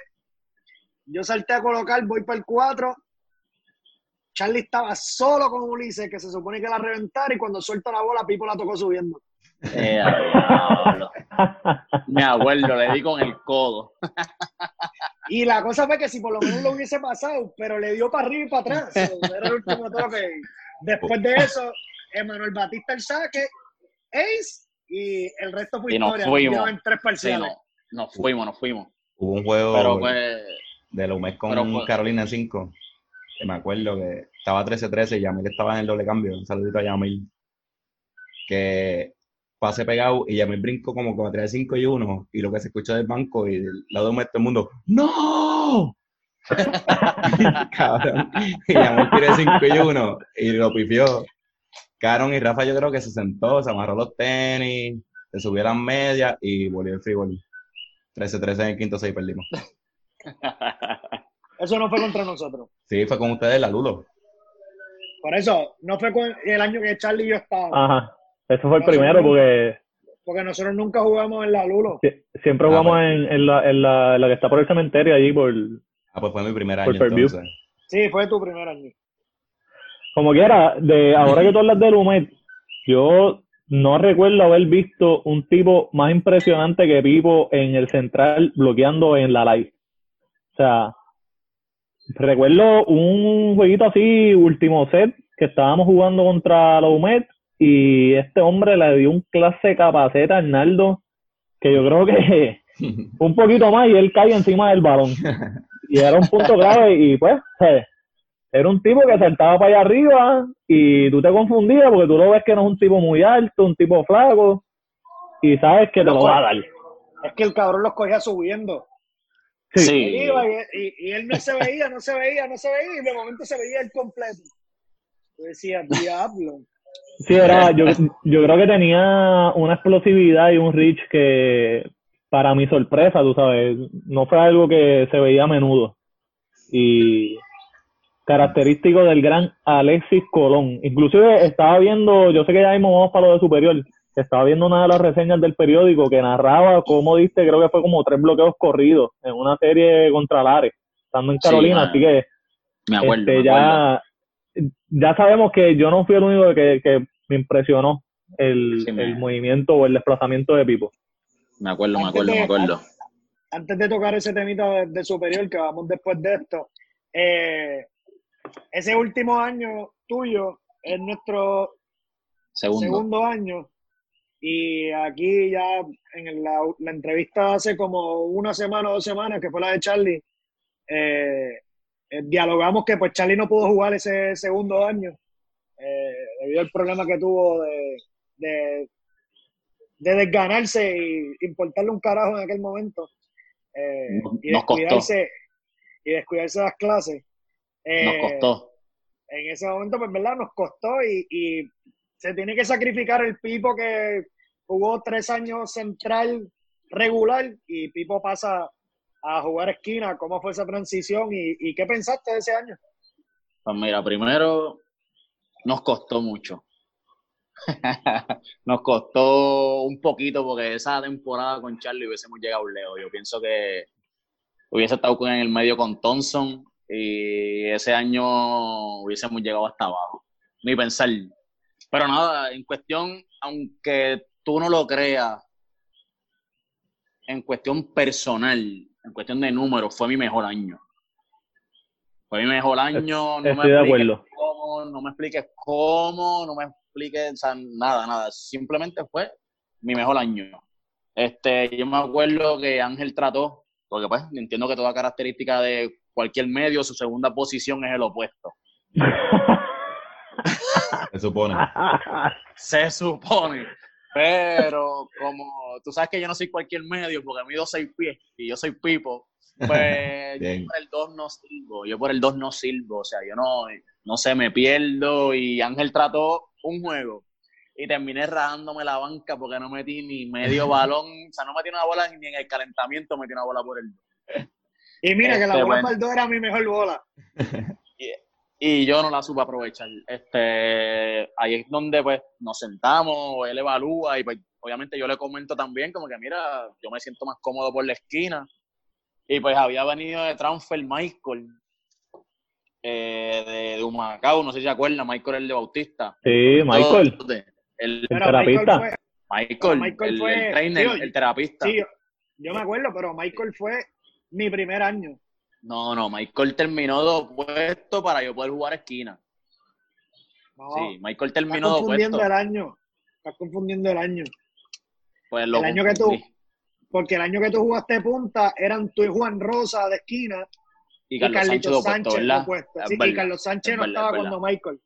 Yo salté a colocar, voy para el 4. Charlie estaba solo con Ulises, que se supone que la reventara, y cuando suelta la bola, Pipo la tocó subiendo. Eh. Me acuerdo, le di con el codo. Y la cosa fue que si por lo menos lo hubiese pasado, pero le dio para arriba y para atrás. Era el último toque. Después de eso, Emanuel Batista el saque, Ace, y el resto fue Y nos historia. fuimos. Nos en tres Sí, parciales. no, nos fuimos, nos fuimos. Hubo un juego Pero pues, de con pero fue- Carolina en 5. Que me acuerdo que estaba 13-13 y Yamil estaba en el doble cambio. Un saludito a Yamil. Que pase pegado y Yamil brincó como que me trae 5 y 1. Y lo que se escuchó del banco y del lado de todo el mundo, ¡No! Cabrón. Y Yamil tiré 5 y 1 y lo pifió. Caron y Rafa yo creo que se sentó, se amarró los tenis, se subió a las medias y volvió el free 13-13 en el quinto 6 perdimos. Eso no fue contra nosotros. Sí, fue con ustedes la Lulo. Por eso, no fue con el año que Charlie y yo estábamos. Ajá. Eso fue el primero porque Porque nosotros nunca jugamos en la Lulo. sie- siempre Ah, jugamos pues. en, en la, en, la, en la que está por el cementerio allí por Ah, pues fue mi primer año entonces. Sí, fue tu primer año. Como quiera, de ahora que tú hablas de Lumet, yo no recuerdo haber visto un tipo más impresionante que Pipo en el central bloqueando en la live. O sea, recuerdo un jueguito así, último set, que estábamos jugando contra la UMED y este hombre le dio un clase capaceta a Arnaldo que yo creo que un poquito más y él cae encima del balón. Y era un punto clave y pues, eh, era un tipo que saltaba para allá arriba y tú te confundías porque tú lo ves que no es un tipo muy alto, un tipo flaco y sabes que te lo va a dar. Es que el cabrón los cogía subiendo. Sí. Sí. Él iba y, y- y él no se veía, no se veía, no se veía, y de momento se veía el completo. Yo decía, diablo. Sí, era, yo, yo creo que tenía una explosividad y un reach que, para mi sorpresa, tú sabes, no fue algo que se veía a menudo. Y característico del gran Alexis Colón. Inclusive estaba viendo, yo sé que ya mismo vamos para lo de superior, estaba viendo una de las reseñas del periódico que narraba cómo diste, creo que fue como tres bloqueos corridos en una serie contra Lares, estando en Carolina, así que Me acuerdo, este, me ya, ya sabemos que yo no fui el único que, que me impresionó el, Sí, me- el movimiento o el desplazamiento de Pipo. Me acuerdo, me acuerdo, de- me acuerdo. Antes de tocar ese temita de, de superior, que vamos después de esto, eh, ese último año tuyo es nuestro Segundo. segundo año. Y aquí ya en la, la entrevista hace como una semana o dos semanas, que fue la de Charlie, eh, eh, dialogamos que pues Charlie no pudo jugar ese segundo año eh, debido al problema que tuvo de, de, de desganarse y importarle un carajo en aquel momento. eh, Nos- y nos costó. descuidarse y descuidarse de las clases. Nos costó. en ese momento, pues, ¿verdad? Nos costó y, y se tiene que sacrificar el Pipo que jugó tres años central regular y Pipo pasa a jugar esquina. ¿Cómo fue esa transición y, qué pensaste de ese año? Pues mira, primero nos costó mucho. nos costó un poquito porque esa temporada con Charlie hubiésemos llegado lejos. Yo pienso que hubiese estado en el medio con Thompson y ese año hubiésemos llegado hasta abajo. Ni pensar. Pero nada, en cuestión, aunque tú no lo creas, en cuestión personal, en cuestión de números, fue mi mejor año. Fue mi mejor año. No me Estoy de expliques acuerdo. cómo, no me expliques cómo, no me expliques o sea, nada, nada. Simplemente fue mi mejor año. Este, yo me acuerdo que Ángel trató, porque pues entiendo que toda característica de cualquier medio, su segunda posición es el opuesto. Se supone. Se supone. Pero como tú sabes que yo no soy cualquier medio porque mido seis pies y yo soy pipo, pues yo por el 2 no sirvo, yo por el 2 no sirvo, o sea, yo no, no sé, me pierdo y Ángel trató un juego y terminé rajándome la banca porque no metí ni medio balón, o sea, no metí una bola ni en el calentamiento metí una bola por el 2. Y mira que la Este, bola bueno. para el 2 era mi mejor bola. y yo no la supe aprovechar. Este, ahí es donde pues nos sentamos, él evalúa y pues obviamente yo le comento también como que mira, yo me siento más cómodo por la esquina. Y pues había venido de transfer Michael eh, de, de Humacao, no sé si se acuerdan, Michael el de Bautista. Sí, Michael, El, el terapista. Michael fue, Michael, Michael el, fue- el trainer, el terapista. sí, yo me acuerdo, pero Michael fue mi primer año. No, no, Michael terminó dos puestos para yo poder jugar esquina. No, Sí, Michael estás terminó dos confundiendo puestos. el año. Estás confundiendo el año. Pues lo el año que tú-. Porque el año que tú jugaste punta eran tú y Juan Rosa de esquina Y y Carlos Sánchez opuesto. Sí, y Carlos Sánchez no verdad, estaba es cuando Michael.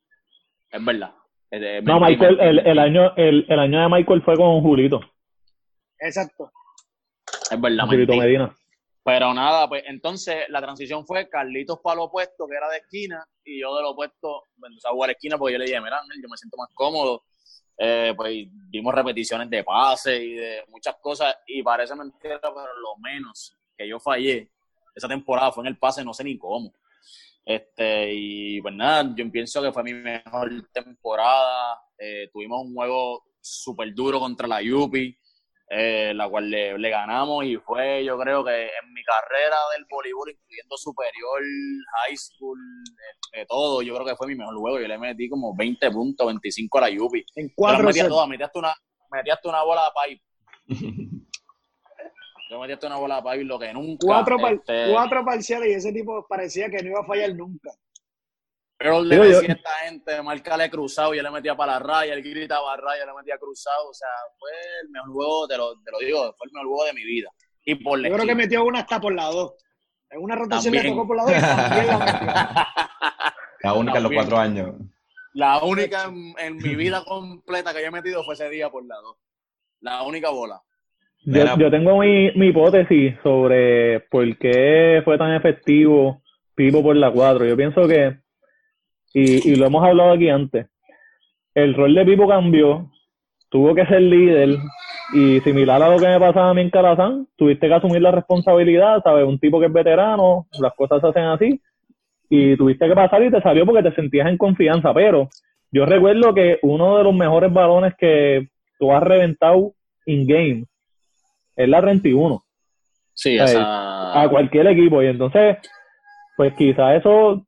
Es verdad. Es No, Michael, el, el año, el, el año de Michael fue con Julito, Exacto. Es verdad, Julito mentí. Medina. Pero nada, pues entonces la transición fue Carlitos para lo opuesto, que era de esquina, y yo de lo opuesto, bueno, o sea, jugar esquina, porque yo le dije, mira, yo me siento más cómodo. Eh, pues dimos repeticiones de pase y de muchas cosas, y parece mentira, pero lo menos que yo fallé esa temporada fue en el pase, no sé ni cómo. Este, y pues nada, yo pienso que fue mi mejor temporada. Eh, tuvimos un juego súper duro contra la Yupi, eh, la cual le, le ganamos y fue, yo creo que en mi carrera del voleibol, incluyendo superior, high school, eh, eh, todo, yo creo que fue mi mejor juego. Yo le metí como 20 puntos, 25 a la Yupi. En cuatro todas, metí hasta una, metí hasta una bola de pipe. Yo metí hasta una bola de pipe, lo que nunca. Cuatro, par- este, cuatro parciales y ese tipo parecía que no iba a fallar nunca. Earl le Digo, yo- decía a esta gente, marcale cruzado, yo le metía para la raya, él gritaba raya, yo le metía cruzado, o sea, fue el mejor juego, te lo, te lo digo, fue el mejor juego de mi vida. Y por Yo creo que metió una hasta por la dos. En una rotación le También. tocó por la dos y también la metió. La única en los cuatro años. La única en, en mi vida completa que yo he metido fue ese día por la dos. La única bola. Yo, yo tengo mi, mi hipótesis sobre por qué fue tan efectivo Pipo por la 4. Yo pienso que, y, y lo hemos hablado aquí antes, el rol de Pipo cambió, tuvo que ser líder, y similar a lo que me pasaba a mí en Calazán, tuviste que asumir la responsabilidad, ¿sabes? Un tipo que es veterano, las cosas se hacen así, y tuviste que pasar y te salió porque te sentías en confianza, pero yo recuerdo que uno de los mejores balones que tú has reventado in-game es la 31 Sí, Ay, esa. a cualquier equipo y entonces pues quizá eso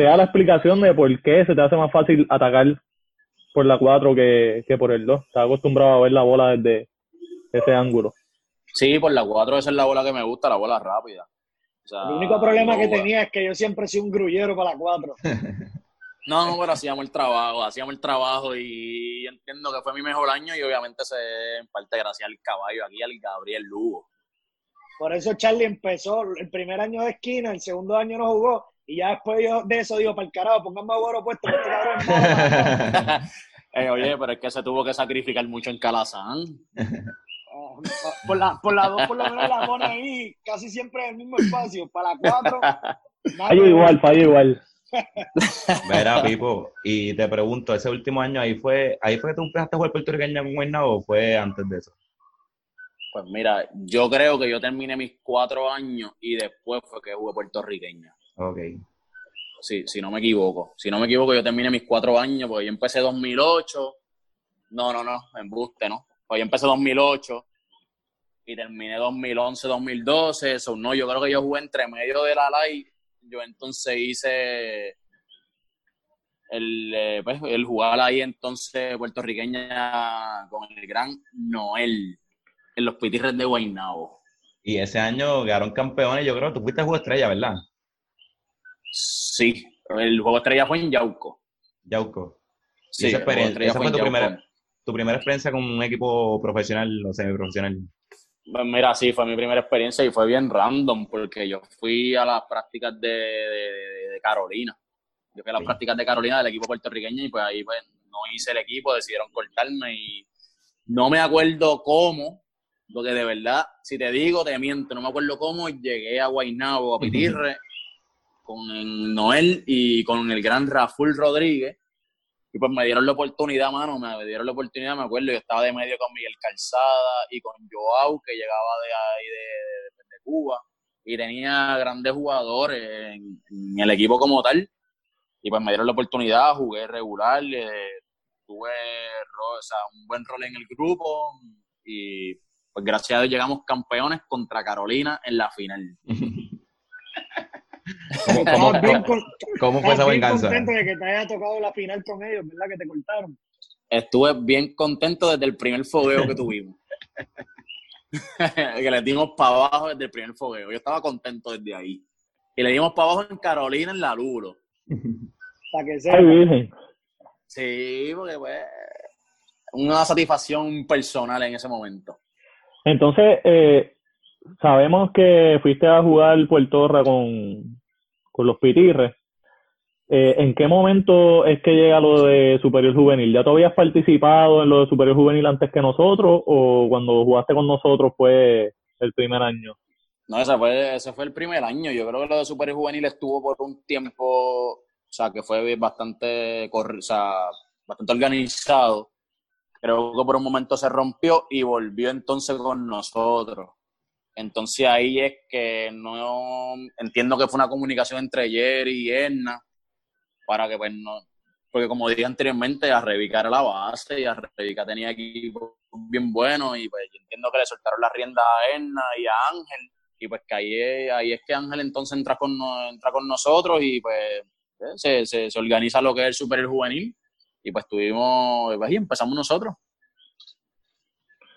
sea la explicación de por qué se te hace más fácil atacar por la 4 que, que por el 2. Estás acostumbrado a ver la bola desde ese ángulo. Sí, por la cuatro esa es la bola que me gusta, la bola rápida. O sea, El único problema que tenía es que yo siempre he sido un grullero para la cuatro. No, no, pero hacíamos el trabajo, hacíamos el trabajo y entiendo que fue mi mejor año y obviamente se en parte gracias al caballo aquí, al Gabriel Lugo. Por eso Charlie empezó el primer año de esquina, el segundo año no jugó. Y ya después yo- de eso digo, para el carajo, pónganme a Boro puesto, este cabrón es malo. Eh, oye, pero es que se tuvo que sacrificar mucho en Calazán. Ah, Por la, por la dos, por lo menos la pone ahí, casi siempre en el mismo espacio. Para la cuatro, nada Fallo que igual, fallo igual. Verá, Pipo, y te pregunto, ese último año ahí fue, ahí fue que tú empezaste a jugar puertorriqueño con Guaynabo o fue antes de eso? Pues mira, yo creo que yo terminé mis cuatro años y después fue que jugué puertorriqueña. Ok. Sí, si no me equivoco. Si no me equivoco, yo terminé mis cuatro años porque yo empecé 2008. No, no, no, embuste, ¿no? Pues yo empecé 2008 y terminé 2011, 2012. Eso no, yo creo que yo jugué entre medio de la live. Yo entonces hice el, eh, pues, el jugar ahí entonces puertorriqueña con el gran Noel en los pitirres de Guaynabo. Y ese año quedaron campeones, yo creo que tú fuiste a juego estrella, ¿verdad? Sí, el juego estrella fue en Yauco. Yauco. Sí, esa experiencia- esa fue tu primera, tu primera experiencia con un equipo profesional o semiprofesional. Pues mira, sí, fue mi primera experiencia y fue bien random porque yo fui a las prácticas de, de- de- de Carolina. Yo fui a las Sí. prácticas de Carolina del equipo puertorriqueño y pues ahí pues no hice el equipo, decidieron cortarme y no me acuerdo cómo, porque de verdad, si te digo, te miento, no me acuerdo cómo llegué a Guaynabo, a Pitirre, con el Noel y con el gran Raful Rodríguez. Y pues me dieron la oportunidad, mano, me dieron la oportunidad, me acuerdo, yo estaba de medio con Miguel Calzada y con Joao, que llegaba de ahí de, Cuba, y tenía grandes jugadores en, el equipo como tal. Y pues me dieron la oportunidad, jugué regular, eh, tuve o un buen rol en el grupo y pues gracias a Dios llegamos campeones contra Carolina en la final. ¿Cómo, cómo- Estamos bien, con- cómo fue esa venganza? contentos de que te haya tocado la final con ellos, ¿verdad? Que te cortaron. Estuve bien contento desde el primer fogueo que tuvimos. que le dimos para abajo desde el primer fogueo. Yo estaba contento desde ahí. Y le dimos para abajo en Carolina, en la Lulo. Para que Ay, virgen. Sí, porque pues una satisfacción personal en ese momento. Entonces, eh, sabemos que fuiste a jugar Puerto Rico con, los Pitirres. Eh, ¿En qué momento es que llega lo de Superior Juvenil? ¿Ya tú habías participado en lo de Superior Juvenil antes que nosotros o cuando jugaste con nosotros fue el primer año? No, ese fue, ese fue el primer año. Yo creo que lo de Super Juvenil estuvo por un tiempo, o sea, que fue bastante, o sea, bastante organizado. Creo que por un momento se rompió y volvió entonces con nosotros. Entonces ahí es que no entiendo que fue una comunicación entre Jerry y Edna para que pues no, porque como dije anteriormente, Arrebica era la base y Arrebica tenía equipo bien bueno y pues yo entiendo que le soltaron la rienda a Edna y a Ángel y pues que ahí es, ahí es que Ángel entonces entra con, entra con nosotros y pues eh, se, se, se organiza lo que es el Super Juvenil y pues tuvimos, pues, y empezamos nosotros.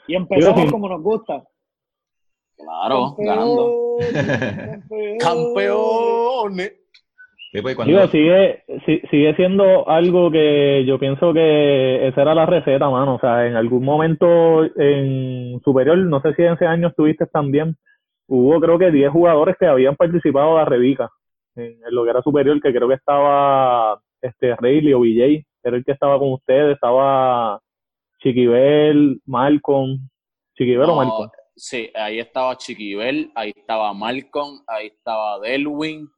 Y empezamos como nos gusta. Claro, ganando. Campeón, ¡Campeones! Sí, pues, Digo, sigue, si- sigue siendo algo que yo pienso que esa era la receta, mano. O sea, en algún momento en superior, no sé si en ese año estuviste también, hubo creo que 10 jugadores que habían participado de Revica, en, en lo que era superior, que creo que estaba este Rayleigh o BJ, era el que estaba con ustedes, estaba Chiquibel, Malcolm, Chiquibel o No, Malcolm. Sí, ahí estaba Chiquibel, ahí estaba Malcolm, ahí estaba Delwin,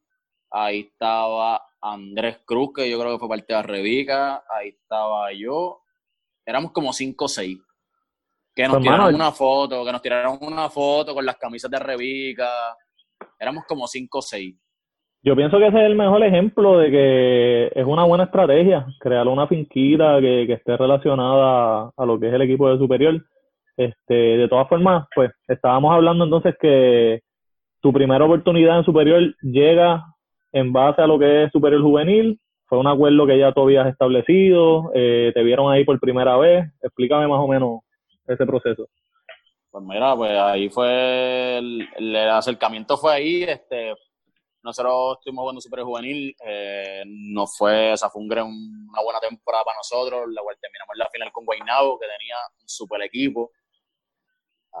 ahí estaba Andrés Cruz, que yo creo que fue parte de Revica, ahí estaba yo. Éramos como cinco o seis. Que nos Pues, tiraron mano, una foto, que nos tiraron una foto con las camisas de Revica. Éramos como cinco o seis. Yo pienso que ese es el mejor ejemplo de que es una buena estrategia, crear una finquita que, que esté relacionada a lo que es el equipo de superior. Este, de todas formas, pues estábamos hablando entonces que tu primera oportunidad en superior llega en base a lo que es superior juvenil, fue un acuerdo que ya tú habías establecido, eh, te vieron ahí por primera vez, explícame más o menos ese proceso. Pues mira, pues ahí fue el, el acercamiento fue ahí, este nosotros estuvimos jugando super juvenil, eh, nos fue, o sea, fue un una buena temporada para nosotros, la cual terminamos la final con Guaynabo, que tenía un super equipo.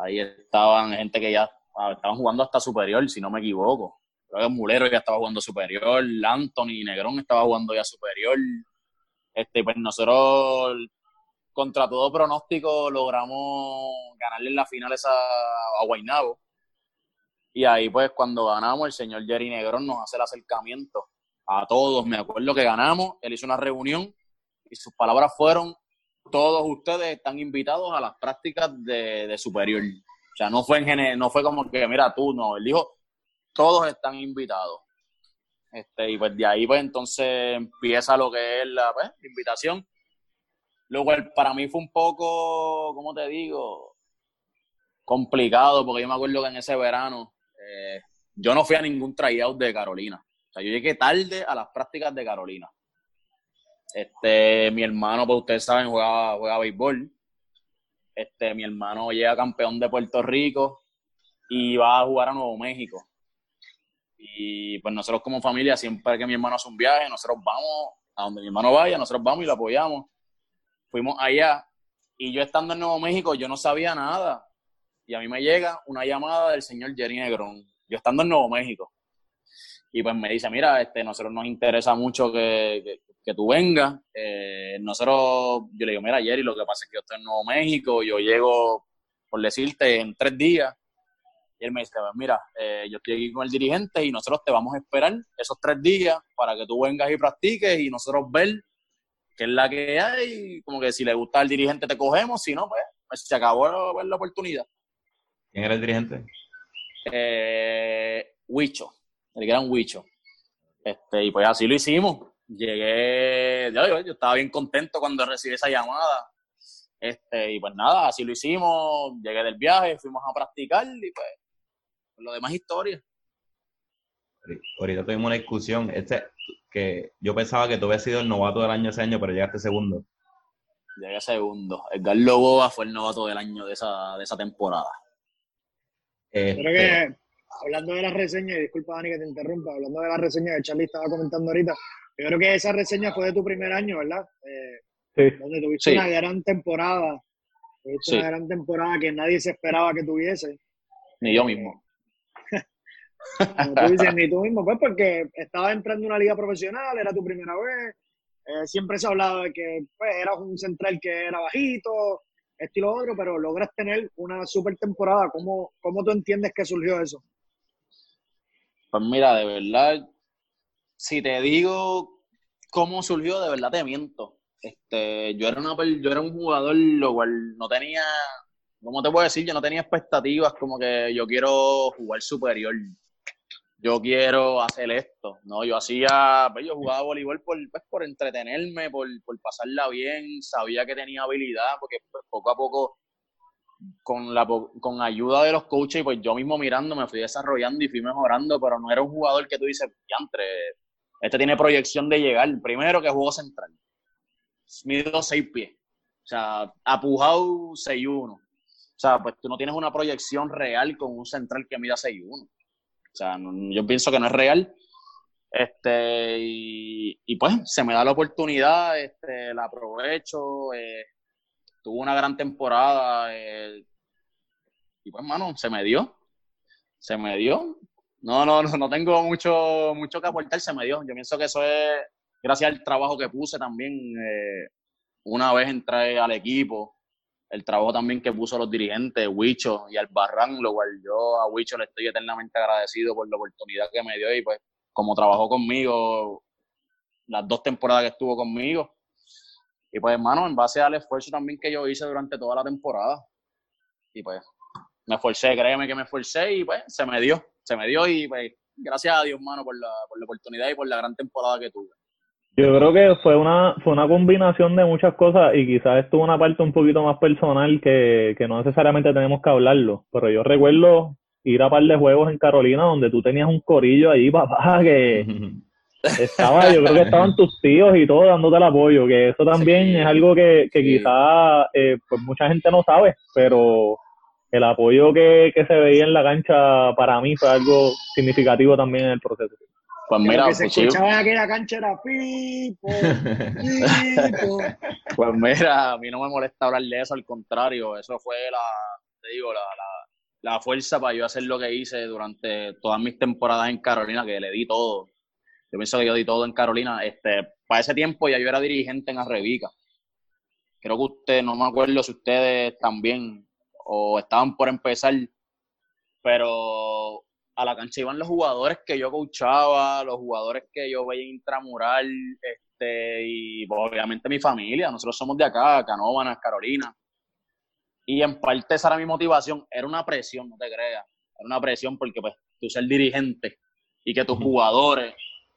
Ahí estaban gente que ya ah, estaban jugando hasta superior, si no me equivoco. Creo que Mulero ya estaba jugando superior, Anthony Negrón estaba jugando ya superior. Este, pues nosotros contra todo pronóstico logramos ganarle en la final a Guaynabo. Y ahí pues cuando ganamos, el señor Jerry Negrón nos hace el acercamiento a todos. Me acuerdo que ganamos, él hizo una reunión y sus palabras fueron, todos ustedes están invitados a las prácticas de, de superior. O sea, no fue, en no fue como que, mira, tú, no, él dijo, todos están invitados. Este, y pues de ahí pues entonces empieza lo que es la, pues, la invitación. Lo cual para mí fue un poco, ¿cómo te digo? Complicado, porque yo me acuerdo que en ese verano eh, yo no fui a ningún tryout de Carolina. O sea, yo llegué tarde a las prácticas de Carolina. Este, mi hermano, pues ustedes saben, juega, juega béisbol. Este, mi hermano llega campeón de Puerto Rico y va a jugar a Nuevo México. Y pues nosotros como familia, siempre que mi hermano hace un viaje, nosotros vamos a donde mi hermano vaya, nosotros vamos y lo apoyamos. Fuimos allá y yo estando en Nuevo México, yo no sabía nada. Y a mí me llega una llamada del señor Jerry Negrón, yo estando en Nuevo México. Y pues me dice, mira, este, nosotros nos interesa mucho que, que, que tú vengas. Eh, nosotros, yo le digo, mira, Jerry, lo que pasa es que yo estoy en Nuevo México, yo llego, por decirte, en tres días. Y él me dice, pues mira, eh, yo estoy aquí con el dirigente y nosotros te vamos a esperar esos tres días para que tú vengas y practiques y nosotros ver qué es la que hay. Como que si le gusta al dirigente te cogemos, si no, pues, pues se acabó pues, la oportunidad. ¿Quién era el dirigente? Eh, Huicho, el gran Huicho. Este, y pues así lo hicimos. Llegué, yo, yo estaba bien contento cuando recibí esa llamada. Este, y pues nada, así lo hicimos. Llegué del viaje, fuimos a practicar y pues lo demás historia. Ahorita tuvimos una discusión. Este, que yo pensaba que tú habías sido el novato del año ese año, pero llegaste segundo. Llegué segundo. Edgar Loboa fue el novato del año de esa, de esa temporada. Este... Creo que, hablando de la reseña, y disculpa Dani que te interrumpa, hablando de la reseña que Charlie estaba comentando ahorita, yo creo que esa reseña fue de tu primer año, ¿verdad? Eh, sí. Donde tuviste una gran temporada. Tuviste una gran temporada que nadie se esperaba que tuviese. Ni yo mismo. Como tú dices, ni tú mismo, pues porque estabas entrando en una liga profesional, era tu primera vez, eh, siempre se ha hablado de que pues, eras un central que era bajito, estilo otro, pero logras tener una super temporada. ¿Cómo, ¿Cómo tú entiendes que surgió eso? Pues mira, de verdad, si te digo cómo surgió, de verdad te miento. Este, yo era una yo era un jugador lo cual no tenía, ¿cómo te puedo decir? Yo no tenía expectativas como que yo quiero jugar superior yo quiero hacer esto, ¿no? Yo hacía, pues, yo jugaba voleibol por, pues, por entretenerme, por, por pasarla bien, sabía que tenía habilidad, porque pues, poco a poco, con la con ayuda de los coaches, pues yo mismo mirando me fui desarrollando y fui mejorando, pero no era un jugador que tú dices, entre este tiene proyección de llegar, primero que jugó central, mido seis pies, o sea, apujado 6'1", o sea, pues tú no tienes una proyección real con un central que mida 6'1", o sea, yo pienso que no es real. Este, y, pues se me da la oportunidad, este, la aprovecho. Eh, tuvo una gran temporada. Eh, y pues, mano, se me dio. Se me dio. No, no, no, no tengo mucho, mucho que aportar, se me dio. Yo pienso que eso es gracias al trabajo que puse también. Eh, una vez entré al equipo, el trabajo también que puso los dirigentes, Huicho y Albarrán, lo cual yo a Huicho le estoy eternamente agradecido por la oportunidad que me dio y pues como trabajó conmigo las dos temporadas que estuvo conmigo. Y pues hermano, en base al esfuerzo también que yo hice durante toda la temporada. Y pues me esforcé, créeme que me esforcé y pues se me dio, se me dio y pues gracias a Dios, hermano, por la, por la oportunidad y por la gran temporada que tuve. Yo creo que fue una, fue una combinación de muchas cosas y quizás estuvo una parte un poquito más personal que, que no necesariamente tenemos que hablarlo. Pero yo recuerdo ir a par de juegos en Carolina donde tú tenías un corillo ahí, papá, que estaba, yo creo que estaban tus tíos y todo dándote el apoyo, que eso también es algo que, que quizás eh, pues mucha gente no sabe, pero el apoyo que, que se veía en la cancha para mí fue algo significativo también en el proceso. Pues mira, que se pues escuchaba en aquella cancha era pipo, pipo. Pues mira, a mí no me molesta hablar de eso, al contrario, eso fue la, te digo, la, la, la fuerza para yo hacer lo que hice durante todas mis temporadas en Carolina, que le di todo. Yo pienso que yo di todo en Carolina. Este, para ese tiempo ya yo era dirigente en Arrebica. Creo que ustedes, no me acuerdo si ustedes también o estaban por empezar, pero a la cancha iban los jugadores que yo coachaba, los jugadores que yo veía intramural, este, y pues, obviamente mi familia, nosotros somos de acá, Canóvanas, Carolina. Y en parte esa era mi motivación, era una presión, no te creas, era una presión porque pues tú ser dirigente y que tus jugadores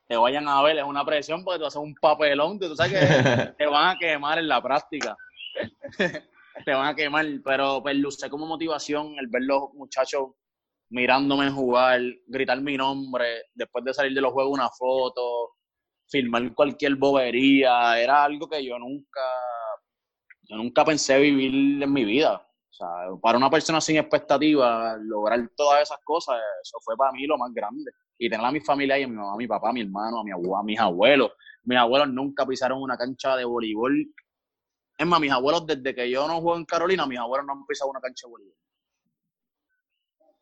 te vayan a ver es una presión porque tú haces un papelón, tú sabes que te van a quemar en la práctica. te van a quemar, pero pues luce como motivación el ver los muchachos mirándome jugar, gritar mi nombre, después de salir de los juegos una foto, filmar cualquier bobería, era algo que yo nunca, yo nunca pensé vivir en mi vida. O sea, para una persona sin expectativas, lograr todas esas cosas, eso fue para mí lo más grande. Y tener a mi familia ahí, a mi mamá, a mi papá, a mi hermano, a, mi a mis abuelos. Mis abuelos nunca pisaron una cancha de voleibol. Es más, mis abuelos, desde que yo no juego en Carolina, mis abuelos no han pisado una cancha de voleibol.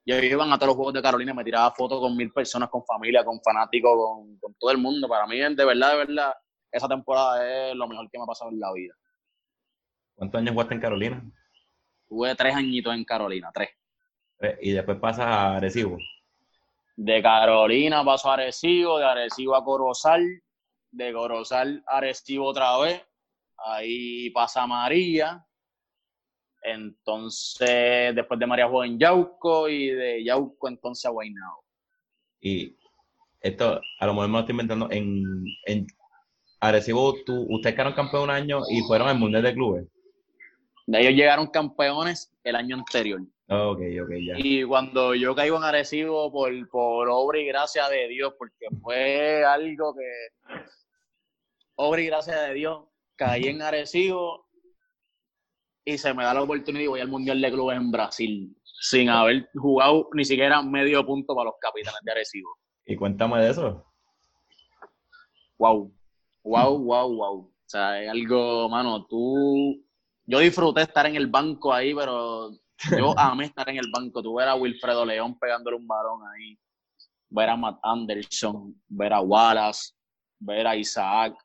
Yo iban a todos los juegos de Carolina, me tiraba fotos con mil personas, con familia, con fanáticos, con, todo el mundo. Para mí, de verdad, de verdad, esa temporada es lo mejor que me ha pasado en la vida. ¿Cuántos años jugaste en Carolina? Tuve tres añitos en Carolina, tres. ¿Y después pasas a Arecibo? De Carolina paso a Arecibo, de Arecibo a Corozal, de Corozal a Arecibo otra vez, ahí pasa María, entonces, después de María jugó en Yauco y de Yauco entonces a Guaynabo. y esto a lo mejor me lo estoy inventando, en, en Arecibo, tú, ustedes quedaron campeón un año y fueron al Mundial de Clubes. De ellos llegaron campeones el año anterior. Ok, ok, ya. Y cuando yo caigo en Arecibo por, por obra y gracia de Dios, porque fue algo que, obra y gracia de Dios, caí en Arecibo y se me da la oportunidad y voy al Mundial de Clubes en Brasil, sin haber jugado ni siquiera medio punto para los capitanes de Arecibo. Y cuéntame de eso. Wow, wow, wow, wow. O sea, es algo, mano, tú... Yo disfruté estar en el banco ahí, pero yo amé estar en el banco. Tú ver a Wilfredo León pegándole un balón ahí, ver a Matt Anderson, ver a Wallace, ver a Isaac,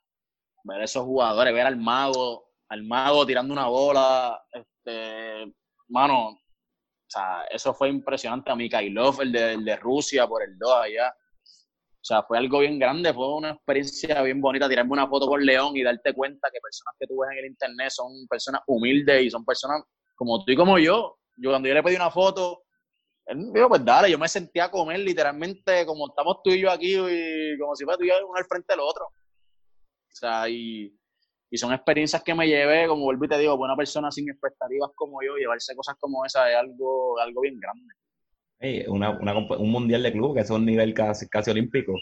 ver a esos jugadores, ver al mago, al mago tirando una bola, este, mano, o sea, eso fue impresionante a Mikhailov, el de, el de Rusia, por el 2 allá. O sea, fue algo bien grande, fue una experiencia bien bonita tirarme una foto con León y darte cuenta que personas que tú ves en el internet son personas humildes y son personas como tú y como yo. Yo cuando yo le pedí una foto, él me dijo, pues dale, yo me sentía con él literalmente como estamos tú y yo aquí y como si fuera tú y yo uno al frente del otro. O sea, y, y son experiencias que me llevé, como vuelvo y te digo, buena persona sin expectativas como yo, llevarse cosas como esa es algo, algo bien grande. Ey, una, una un mundial de club, que es un nivel casi, casi olímpico.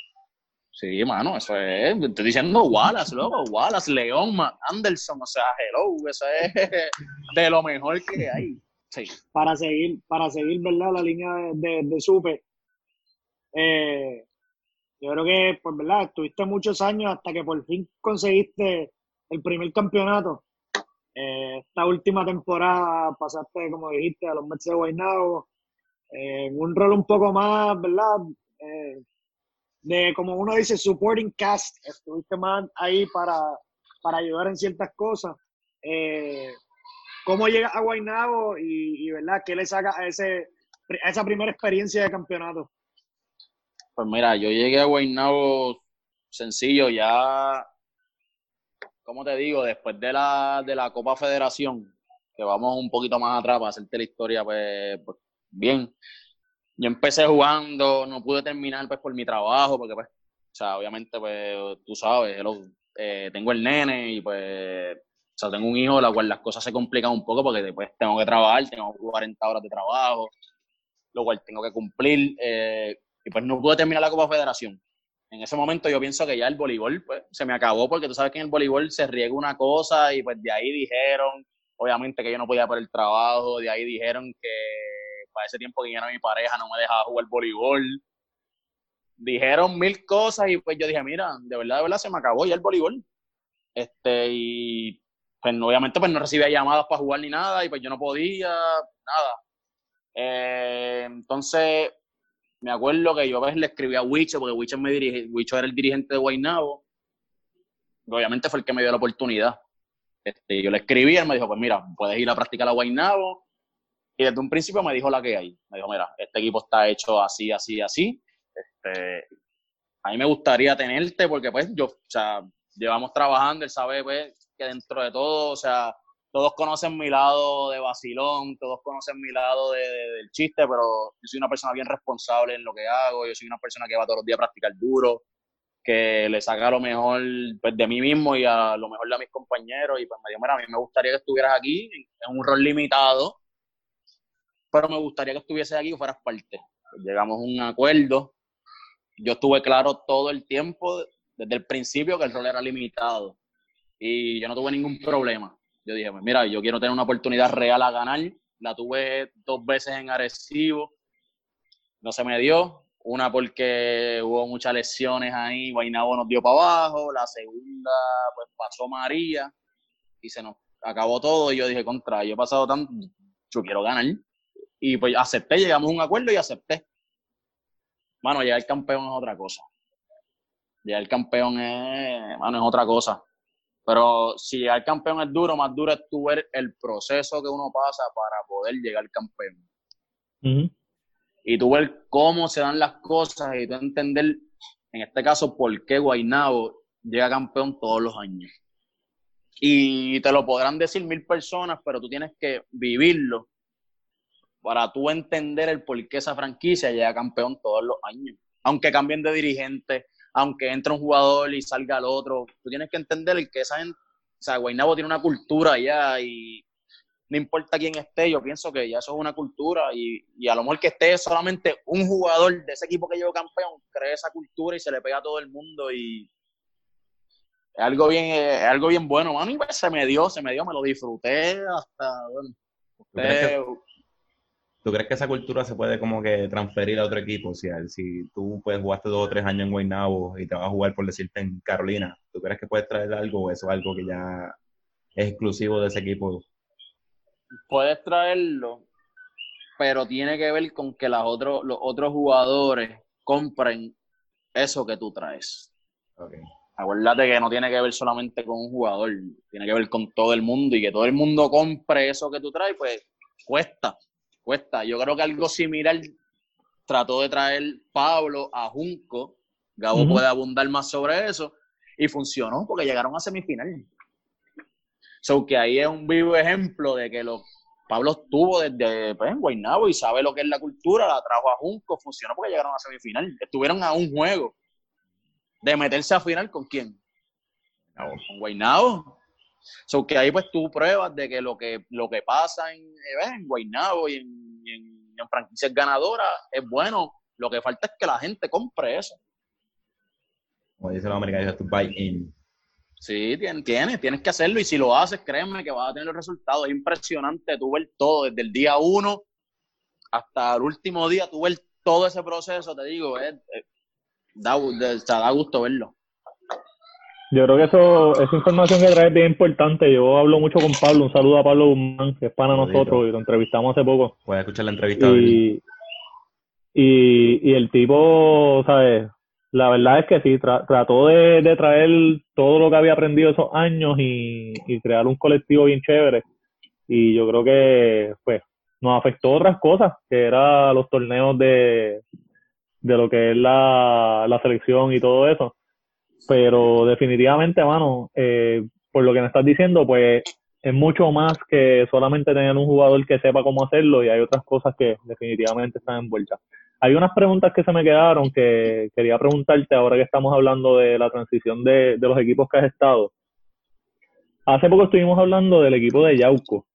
Sí, mano, eso es, te estoy diciendo Wallace, loco, Wallace, León, Anderson, o sea, hello, eso es de lo mejor que hay. Para seguir, para seguir, ¿verdad? La línea de, de, Supe. Eh, yo creo que, pues, ¿verdad? Estuviste muchos años hasta que por fin conseguiste el primer campeonato. Eh, esta última temporada pasaste, como dijiste, a los Mets de Guaynabo, eh, en un rol un poco más, ¿verdad? De, como uno dice, supporting cast. Estuviste más ahí para, para ayudar en ciertas cosas. ¿Cómo llegas a Guaynabo y, y, verdad, qué le saca a, ese, a esa primera experiencia de campeonato? Pues mira, yo llegué a Guaynabo sencillo, ya, como te digo, después de la, de la Copa Federación, que vamos un poquito más atrás para hacerte la historia, pues, pues bien. Yo empecé jugando, no pude terminar pues por mi trabajo, porque pues, o sea, obviamente pues tú sabes, eh, tengo el nene y pues, sea, tengo un hijo, la cual las cosas se complican un poco porque después tengo que trabajar, tengo 40 horas de trabajo, lo cual tengo que cumplir, eh, y pues no pude terminar la Copa Federación. En ese momento yo pienso que ya el voleibol pues, se me acabó porque tú sabes que en el voleibol se riega una cosa y pues de ahí dijeron, obviamente que yo no podía por el trabajo, de ahí dijeron que para ese tiempo que era mi pareja no me dejaba jugar voleibol. Dijeron mil cosas y pues yo dije, mira, de verdad, de verdad se me acabó ya el voleibol. Este, y pues obviamente pues no recibía llamadas para jugar ni nada y pues yo no podía, nada. Eh, entonces, me acuerdo que yo a veces le escribí a Wicho, porque Wicho, me dirige, Wicho era el dirigente de Guaynabo. Obviamente fue el que me dio la oportunidad. Este, yo le escribí, él me dijo, pues mira, puedes ir a practicar a Guaynabo. Y desde un principio me dijo la que hay. Me dijo, mira, este equipo está hecho así, así, así. Este, a mí me gustaría tenerte porque pues yo, o sea, llevamos trabajando, él sabe pues que dentro de todo, o sea, todos conocen mi lado de vacilón, todos conocen mi lado de, de, del chiste, pero yo soy una persona bien responsable en lo que hago, yo soy una persona que va todos los días a practicar duro, que le saca lo mejor pues, de mí mismo y a lo mejor de mis compañeros, y pues me dijo, mira, a mí me gustaría que estuvieras aquí en un rol limitado, pero me gustaría que estuvieses aquí y fueras parte. Pues llegamos a un acuerdo, yo estuve claro todo el tiempo, desde el principio, que el rol era limitado, y yo no tuve ningún problema yo dije, pues mira, yo quiero tener una oportunidad real a ganar. La tuve dos veces en Arecibo. No se me dio. Una porque hubo muchas lesiones ahí. Guaynabo nos dio para abajo. La segunda, pues pasó María. Y se nos acabó todo. Y yo dije, contra, yo he pasado tanto. Yo quiero ganar. Y pues acepté, llegamos a un acuerdo y acepté. Mano, llegar campeón es otra cosa. Llegar campeón es, mano, es otra cosa. Pero si llegar campeón es duro, más duro es tú ver el proceso que uno pasa para poder llegar campeón. Uh -huh. Y tú ver cómo se dan las cosas y tú entender, en este caso, por qué Guaynabo llega campeón todos los años. Y te lo podrán decir mil personas, pero tú tienes que vivirlo para tú entender el por qué esa franquicia llega campeón todos los años. aunque cambien de dirigente, aunque entre un jugador y salga el otro, tú tienes que entender que esa gente, o sea, Guaynabo tiene una cultura ya y no importa quién esté, yo pienso que ya eso es una cultura y, y a lo mejor que esté solamente un jugador de ese equipo que lleva campeón, crea esa cultura y se le pega a todo el mundo y es algo bien, es algo bien bueno, mano, y pues se me dio, se me dio, me lo disfruté hasta, bueno, ¿Tú crees que esa cultura se puede como que transferir a otro equipo? O sea, si tú pues jugaste dos o tres años en Guaynabo y te vas a jugar, por decirte, en Carolina, ¿tú crees que puedes traer algo o eso es algo que ya es exclusivo de ese equipo? Puedes traerlo, pero tiene que ver con que los otros, los otros jugadores compren eso que tú traes. Okay. Acuérdate que no tiene que ver solamente con un jugador, tiene que ver con todo el mundo y que todo el mundo compre eso que tú traes, pues cuesta cuesta. Yo creo que algo similar trató de traer Pablo a Junco. Gabo puede abundar más sobre eso. Y funcionó porque llegaron a semifinal. So que ahí es un vivo ejemplo de que lo, Pablo estuvo desde pues, en Guaynabo y sabe lo que es la cultura, la trajo a Junco, funcionó porque llegaron a semifinal. Estuvieron a un juego de meterse a final con quién? Con Guaynabo. So que ahí pues tú pruebas de que lo que, lo que pasa en, eh, en Guaynabo y en, en, franquicias ganadoras es bueno. Lo que falta es que la gente compre eso. Como dicen los americanos, tu buy in. Sí, tienes, tienes, que hacerlo y si lo haces, créeme que vas a tener los resultados. Es impresionante tú ver todo, desde el día uno hasta el último día, tú ver todo ese proceso, te digo, da, da gusto verlo. Yo creo que eso, esa información que traes es bien importante. Yo hablo mucho con Pablo. Un saludo a Pablo Guzmán, que es para nosotros y lo entrevistamos hace poco. Puedes escuchar la entrevista. Y, y, y, el tipo, ¿sabes? La verdad es que sí, trató de, de, traer todo lo que había aprendido esos años y, y, crear un colectivo bien chévere. Y yo creo que, pues, nos afectó otras cosas, que eran los torneos de, de lo que es la, la selección y todo eso pero definitivamente, mano, eh, por lo que me estás diciendo, pues es mucho más que solamente tener un jugador que sepa cómo hacerlo y hay otras cosas que definitivamente están envueltas. Hay unas preguntas que se me quedaron que quería preguntarte ahora que estamos hablando de la transición de, de los equipos que has estado. Hace poco estuvimos hablando del equipo de Yauco.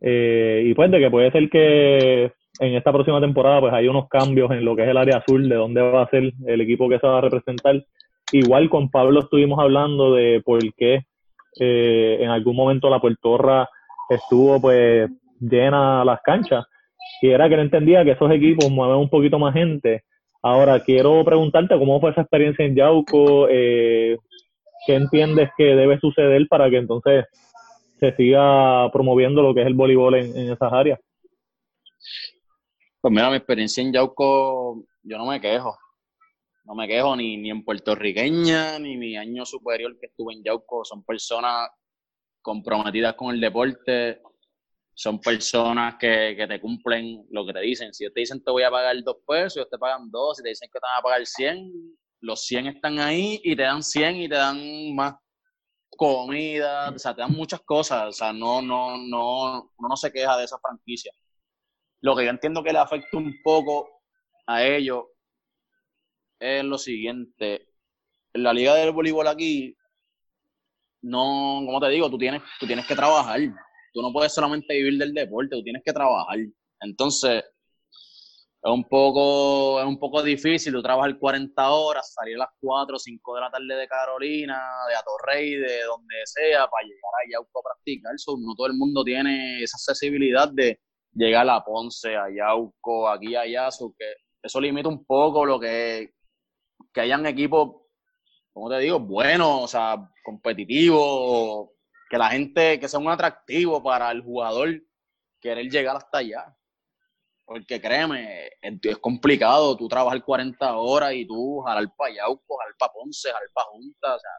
Eh, y pues de que puede ser que en esta próxima temporada pues hay unos cambios en lo que es el área azul, de dónde va a ser el equipo que se va a representar. Igual con Pablo estuvimos hablando de por qué eh, en algún momento la Puertorra estuvo pues llena las canchas y era que no entendía que esos equipos mueven un poquito más gente. Ahora quiero preguntarte cómo fue esa experiencia en Yauco, eh, qué entiendes que debe suceder para que entonces se siga promoviendo lo que es el voleibol en, en esas áreas. Pues mira, mi experiencia en Yauco, yo no me quejo no me quejo ni, ni en puertorriqueña, ni mi año superior que estuve en Yauco. Son personas comprometidas con el deporte, son personas que, que, te cumplen lo que te dicen. Si te dicen te voy a pagar dos pesos, ellos te pagan dos. Si te dicen que te van a pagar 100, los 100 están ahí y te dan 100 y te dan más comida, o sea, te dan muchas cosas. O sea, no, no, no, uno no se queja de esa franquicia. Lo que yo entiendo que le afecta un poco a ellos es lo siguiente. En la liga del voleibol aquí, no, como te digo, tú tienes, tú tienes que trabajar. Tú no puedes solamente vivir del deporte, tú tienes que trabajar. Entonces, es un poco, es un poco difícil, tú trabajas 40 horas, salir a las 4 o 5 de la tarde de Carolina, de Atorrey, de donde sea, para llegar a Yauco a practicar. eso no todo el mundo tiene esa accesibilidad de llegar a Ponce, a Yauco, aquí, allá, que eso limita un poco lo que que hayan equipos, como te digo, buenos, o sea, competitivos, que la gente, que sea un atractivo para el jugador querer llegar hasta allá. Porque créeme, es complicado tú trabajar 40 horas y tú jalar para Yauco, jalar para Ponce, jalar para Junta, o sea,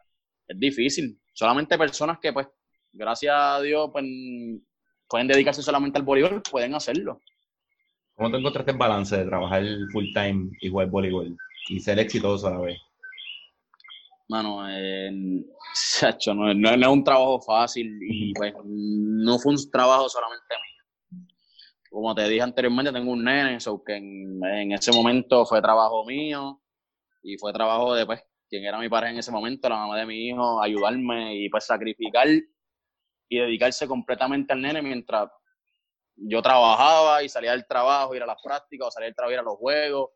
es difícil. Solamente personas que, pues, gracias a Dios, pues, pueden dedicarse solamente al voleibol, pueden hacerlo. ¿Cómo te encontraste el balance de trabajar full time y jugar voleibol? Y ser exitoso a la vez? Mano, eh, no, no, es un trabajo fácil y pues no fue un trabajo solamente mío. como te dije anteriormente, tengo un nene, so que en, en, ese momento fue trabajo mío y fue trabajo de, pues, quien era mi pareja en ese momento, la mamá de mi hijo, ayudarme y pues sacrificar y dedicarse completamente al nene mientras yo trabajaba y salía del trabajo, ir a las prácticas o salía del trabajo, ir a los juegos.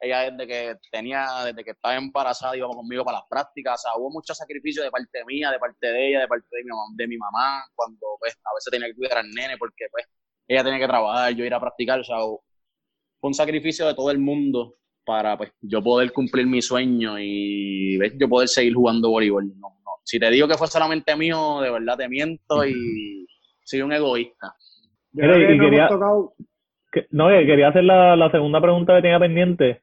Ella desde que tenía, desde que estaba embarazada iba conmigo para las prácticas. O sea, hubo mucho sacrificio de parte mía, de parte de ella, de parte de mi mamá, de mi mamá cuando pues, a veces tenía que cuidar al nene porque pues ella tenía que trabajar, yo ir a practicar. O sea, fue un sacrificio de todo el mundo para pues yo poder cumplir mi sueño y ¿ves? yo poder seguir jugando voleibol. No, no. Si te digo que fue solamente mío, de verdad te miento y soy un egoísta. Mira, y quería, que, no, quería hacer la, la, segunda pregunta que tenía pendiente.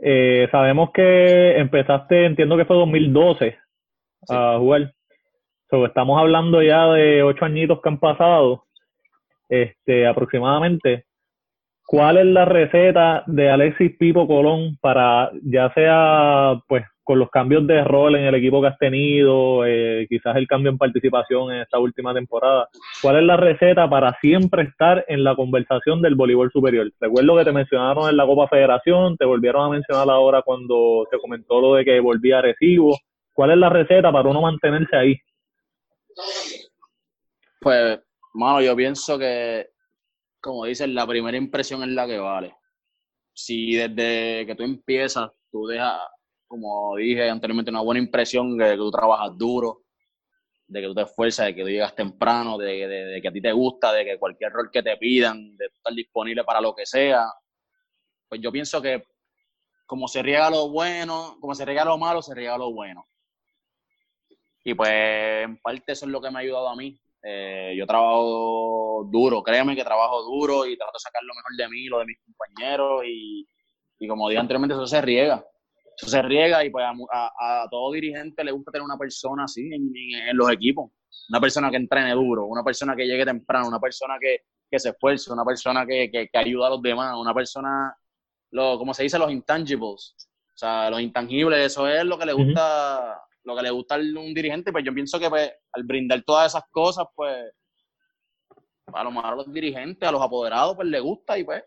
Eh, sabemos que empezaste, entiendo que fue 2012 a jugar. So, estamos hablando ya de ocho añitos que han pasado, este, aproximadamente. ¿Cuál es la receta de Alexis Pipo Colón para, ya sea, pues, con los cambios de rol en el equipo que has tenido, eh, quizás el cambio en participación en esta última temporada. ¿Cuál es la receta para siempre estar en la conversación del voleibol superior? Recuerdo que te mencionaron en la Copa Federación, te volvieron a mencionar ahora cuando se comentó lo de que volvía a Recibo. ¿Cuál es la receta para uno mantenerse ahí? Pues, mano, yo pienso que, como dicen, la primera impresión es la que vale. Si desde que tú empiezas, tú dejas como dije anteriormente, una buena impresión de que tú trabajas duro, de que tú te esfuerzas, de que tú llegas temprano, de, que a ti te gusta, de que cualquier rol que te pidan, de estar disponible para lo que sea. Pues yo pienso que como se riega lo bueno, como se riega lo malo, se riega lo bueno. Y pues en parte eso es lo que me ha ayudado a mí. Eh, yo trabajo duro, créeme que trabajo duro y trato de sacar lo mejor de mí, lo de mis compañeros y, y como dije anteriormente, eso se riega eso se riega y pues a, todo dirigente le gusta tener una persona así en, los equipos. Una persona que entrene duro, una persona que llegue temprano, una persona que, se esfuerce, una persona que, que, ayuda a los demás, una persona, lo, como se dice, los intangibles. O sea, los intangibles, eso es lo que le gusta, lo que le gusta a un dirigente. Pues yo pienso que pues, al brindar todas esas cosas, pues a lo mejor a los dirigentes, a los apoderados, pues le gusta y pues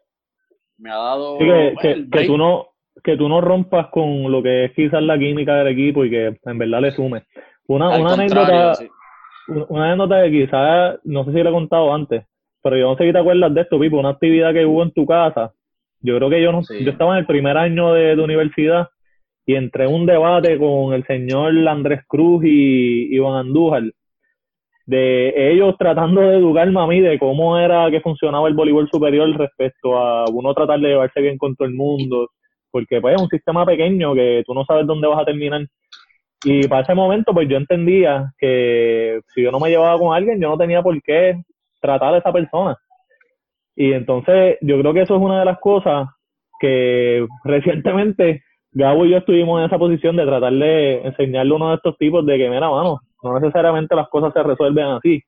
me ha dado. que, pues, que, tú no, que tú no rompas con lo que es quizás la química del equipo y que en verdad le sume. Una, una anécdota, una anécdota que quizás, no sé si le he contado antes, pero yo no sé si te acuerdas de esto, Pipo, una actividad que hubo en tu casa. Yo creo que yo no, yo estaba en el primer año de, universidad y entré en un debate con el señor Andrés Cruz y Iván Andújar de ellos tratando de educarme a mí de cómo era que funcionaba el voleibol superior respecto a uno tratar de llevarse bien con todo el mundo, porque pues es un sistema pequeño que tú no sabes dónde vas a terminar. Y para ese momento, pues yo entendía que si yo no me llevaba con alguien, yo no tenía por qué tratar a esa persona. Y entonces yo creo que eso es una de las cosas que recientemente Gabo y yo estuvimos en esa posición de tratar de enseñarle a uno de estos tipos de que, mira, mano, no necesariamente las cosas se resuelven así,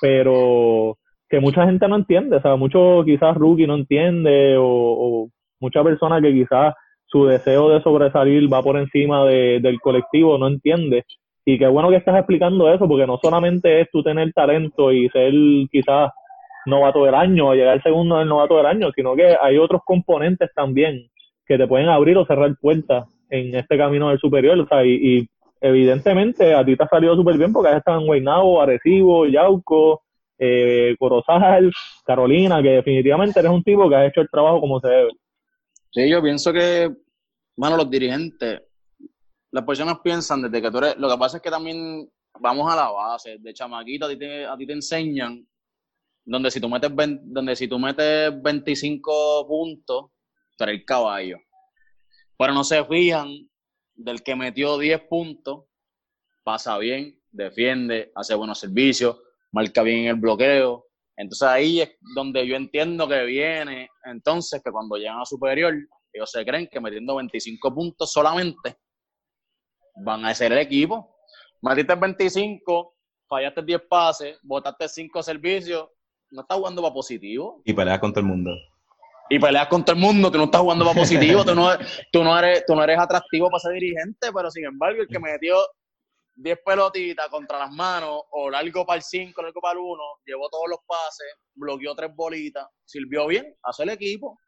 pero que mucha gente no entiende, o sea, mucho quizás rookie no entiende o mucha persona que quizás su deseo de sobresalir va por encima del colectivo, no entiende. Y qué bueno que estás explicando eso, porque no solamente es tú tener talento y ser quizás novato del año o llegar segundo del novato del año, sino que hay otros componentes también que te pueden abrir o cerrar puertas en este camino del superior. O sea, y, evidentemente a ti te ha salido súper bien porque has estado en Guaynabo, Arecibo, Yauco, eh, Corozal, Carolina, que definitivamente eres un tipo que ha hecho el trabajo como se debe. Sí, yo pienso que, bueno, los dirigentes, las personas piensan desde que tú eres, lo que pasa es que también vamos a la base, de chamaquito a ti te, a ti te enseñan donde si tú metes donde si tú metes 25 puntos, tú el caballo. Pero no se fijan del que metió 10 puntos, pasa bien, defiende, hace buenos servicios, marca bien el bloqueo, entonces ahí es donde yo entiendo que viene, entonces que cuando llegan a superior, ellos se creen que metiendo 25 puntos solamente van a ser el equipo. Metiste 25, fallaste 10 pases, botaste 5 servicios, no estás jugando para positivo. Y peleas con todo el mundo. Y peleas con todo el mundo, tú no estás jugando para positivo, tú no, tú no, eres, tú no eres atractivo para ser dirigente, pero sin embargo el que metió 10 pelotitas contra las manos, o largo para el 5, largo para el 1, llevó todos los pases, bloqueó tres bolitas, sirvió bien, hace el equipo.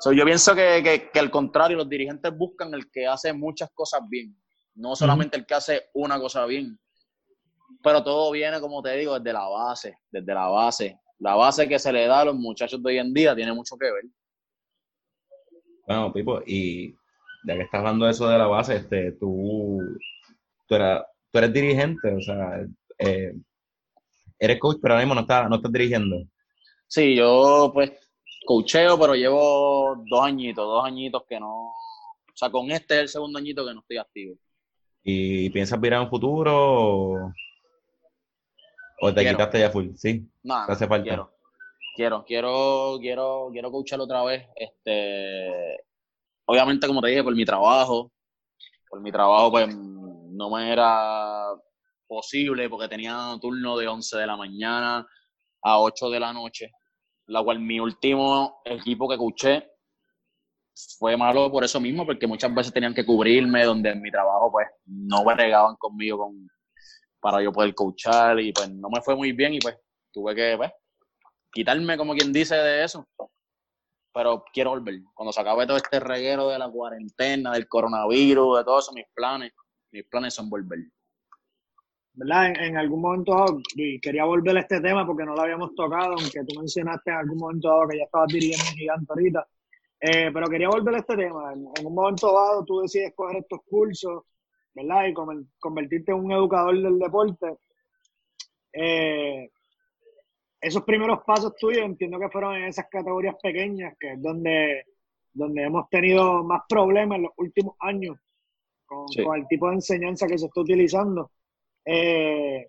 So, yo pienso que, que, que, al contrario, los dirigentes buscan el que hace muchas cosas bien, no solamente el que hace una cosa bien. Pero todo viene, como te digo, desde la base, desde la base. La base que se le da a los muchachos de hoy en día tiene mucho que ver. Bueno, Pipo, y ya que estás hablando de eso de la base, este, tú, tú, eras, tú eres dirigente, o sea, eh, eres coach, pero ahora mismo no estás, no estás dirigiendo. Sí, yo pues coacheo, pero llevo dos añitos, dos añitos que no, o sea, con este es el segundo añito que no estoy activo. ¿Y piensas virar un futuro o, o te Quiero. quitaste ya full? Sí, No, te hace falta. quiero, quiero, quiero, quiero, quiero coachar otra vez. Este, obviamente, como te dije, por mi trabajo, por mi trabajo, pues no me era posible porque tenía turno de 11 de la mañana a 8 de la noche, la cual mi último equipo que coaché fue malo por eso mismo, porque muchas veces tenían que cubrirme, donde en mi trabajo pues no bregaban conmigo con, para yo poder coachar y pues no me fue muy bien y pues tuve que pues, quitarme, como quien dice, de eso. Pero quiero volver. Cuando se acabe todo este reguero de la cuarentena, del coronavirus, de todo eso, mis planes, mis planes son volver. ¿verdad? En, algún momento dado, y quería volver a este tema porque no lo habíamos tocado, aunque tú mencionaste en algún momento dado que ya estabas dirigiendo en Gigante ahorita, eh, pero quería volver a este tema. En, en un momento dado tú decides coger estos cursos, ¿verdad? Y conver- convertirte en un educador del deporte. Eh, esos primeros pasos tuyos entiendo que fueron en esas categorías pequeñas, que es donde, donde hemos tenido más problemas en los últimos años con, Sí. con el tipo de enseñanza que se está utilizando. Eh,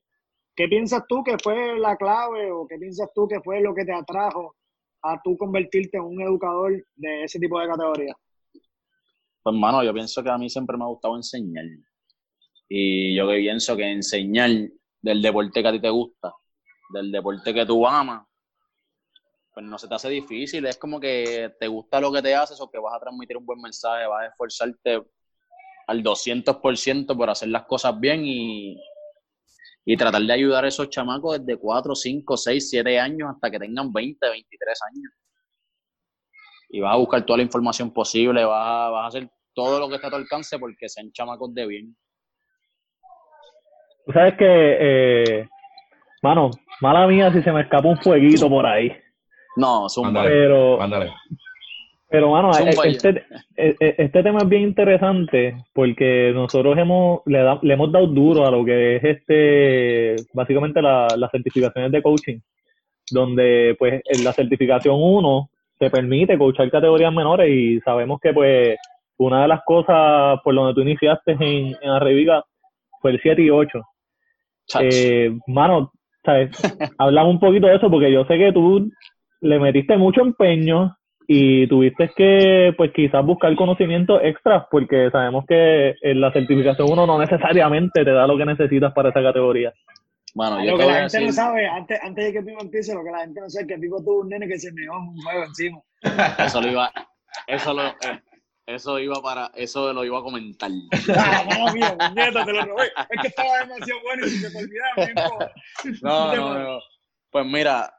¿Qué piensas tú que fue la clave o qué piensas tú que fue lo que te atrajo a tú convertirte en un educador de ese tipo de categoría? Pues, mano, yo pienso que a mí siempre me ha gustado enseñar. Y yo que pienso que enseñar del deporte que a ti te gusta, del deporte que tú amas, pues no se te hace difícil. Es como que te gusta lo que te haces o que vas a transmitir un buen mensaje, vas a esforzarte al 200% por hacer las cosas bien y, y tratar de ayudar a esos chamacos desde 4, 5, 6, 7 años hasta que tengan 20, 23 años. Y vas a buscar toda la información posible, vas a, vas a hacer todo lo que está a tu alcance porque sean chamacos de bien. Tú sabes que, eh, mano, mala mía si se me escapa un fueguito por ahí. No, zumba. Ándale. Pero, Mándale. Pero mano, Zumba este, e- e- este tema es bien interesante porque nosotros hemos, le, da- le hemos dado duro a lo que es este, básicamente la- las certificaciones de coaching, donde pues en la certificación 1 te permite coachar categorías menores y sabemos que pues una de las cosas por donde tú iniciaste en, en Arreviga fue el 7 y 8. Chach. Eh, mano, ¿sabes? hablamos un poquito de eso porque yo sé que tú le metiste mucho empeño y tuviste que, pues quizás buscar conocimientos extras porque sabemos que en la certificación uno no necesariamente te da lo que necesitas para esa categoría. Bueno, yo Lo que la gente decir, no sabe, antes, antes de que Pipo empiece, lo que la gente no sabe es que Pipo tuvo un nene que se meó en un juego encima. eso lo iba, eso lo, eh, eso iba para, eso lo iba a comentar. Ah, mala mía, puñeta, te lo robé. Es que estaba demasiado bueno y se te olvidaba. no importa. No, no, no. Pues mira,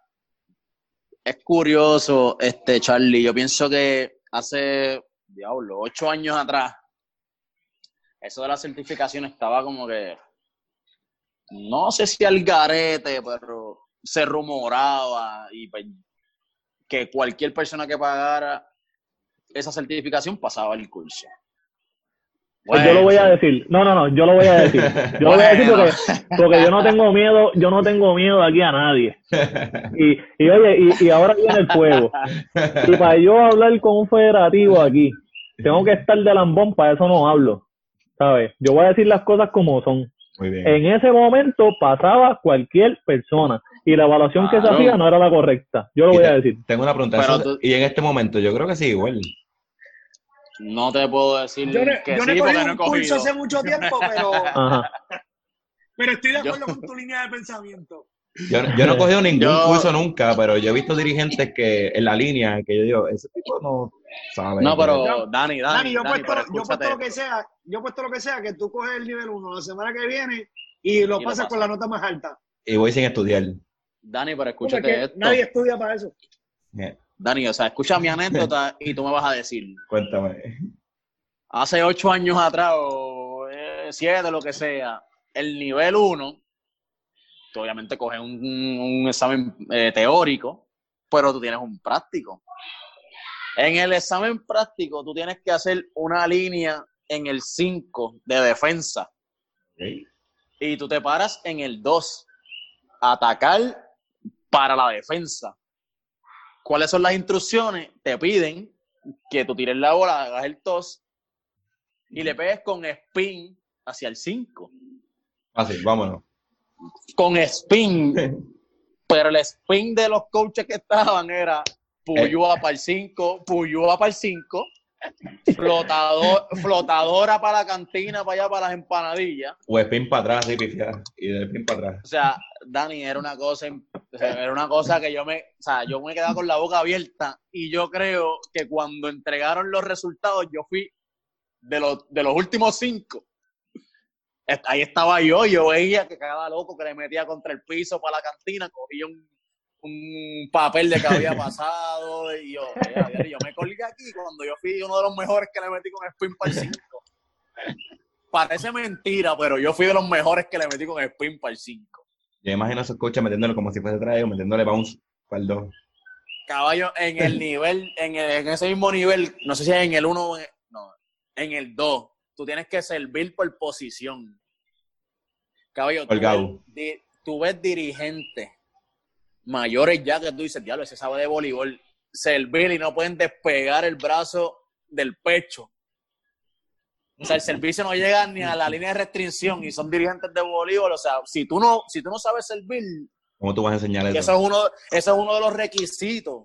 es curioso, este Charlie. Yo pienso que hace, diablo, ocho años atrás, eso de la certificación estaba como que, no sé si al garete, pero se rumoraba y pues, que cualquier persona que pagara esa certificación pasaba el curso. Pues yo lo voy a decir, no, no, no, yo lo voy a decir. Yo lo voy a decir porque, porque yo no tengo miedo, yo no tengo miedo aquí a nadie. Y, y oye, y, y ahora viene el fuego. Y para yo hablar con un federativo aquí, tengo que estar de lambón, para eso no hablo. ¿Sabes? Yo voy a decir las cosas como son. Muy bien. En ese momento pasaba cualquier persona y la evaluación que se hacía no era la correcta. Yo lo Y voy te- a decir. Tengo una pregunta. Pero eso- tú- Y en este momento, yo creo que sí, igual. No te puedo decir Yo, no- que yo no sí he porque cogido no he un curso hace mucho tiempo, pero, Ajá. pero estoy de Yo- acuerdo con tu línea de pensamiento. Yo, yo no he cogido ningún Yo- curso nunca, pero yo he visto dirigentes que en la línea que yo digo, ese tipo no sabe. No, pero Dani, Dani, Dani, yo he Dani, puesto, yo puesto lo que sea yo he puesto lo que sea, que tú coges el nivel 1 la semana que viene y lo Y lo pasas con la nota más alta. Y voy sin estudiar. Dani, pero Porque escúchate esto. nadie estudia para eso. Eh, Dani, o sea, escucha mi anécdota y tú me vas a decir. Cuéntame. Hace ocho años atrás, o eh, siete, lo que sea, el nivel 1, tú obviamente coges un, un examen eh, teórico, pero tú tienes un práctico. En el examen práctico, tú tienes que hacer una línea en el 5 de defensa y tú te paras en el 2, atacar para la defensa. ¿Cuáles son las instrucciones? Te piden que tú tires la bola, hagas el toss y le pegues con spin hacia el 5. Fácil, vámonos. Con spin, pero el spin de los coaches que estaban era Puyúa para el 5, Puyúa para el 5, flotador, flotadora para la cantina, para allá, para las empanadillas. O spin para atrás, así, pifiar. Y de spin para atrás. O sea, Dani, era una cosa, im- o sea, era una cosa que yo me, o sea, yo me quedaba con la boca abierta y yo creo que cuando entregaron los resultados, yo fui de los, de los últimos cinco. Ahí estaba yo, yo veía que cada loco que le metía contra el piso para la cantina, cogía un, un papel de que había pasado y yo, me colgué aquí cuando yo fui uno de los mejores que le metí con spin para el 5. Parece mentira, pero yo fui de los mejores que le metí con spin para el 5. Yo imagino a esos coaches metiéndolo como si fuese traído, metiéndole bounce para el 2. Caballo, en el nivel, en, el- en ese mismo nivel, no sé si es en el 1 no, en el 2, tú tienes que servir por posición. Caballo, tú Colgado. ves, di- tú ves dirigentes mayores ya que tú dices, diablo, ese sabe de voleibol, servir y no pueden despegar el brazo del pecho. O sea, el servicio no llega ni a la línea de restricción y son dirigentes de voleibol. O sea, si tú no, si tú no sabes servir, ¿Cómo tú vas a enseñar eso? eso es uno, eso es uno de los requisitos.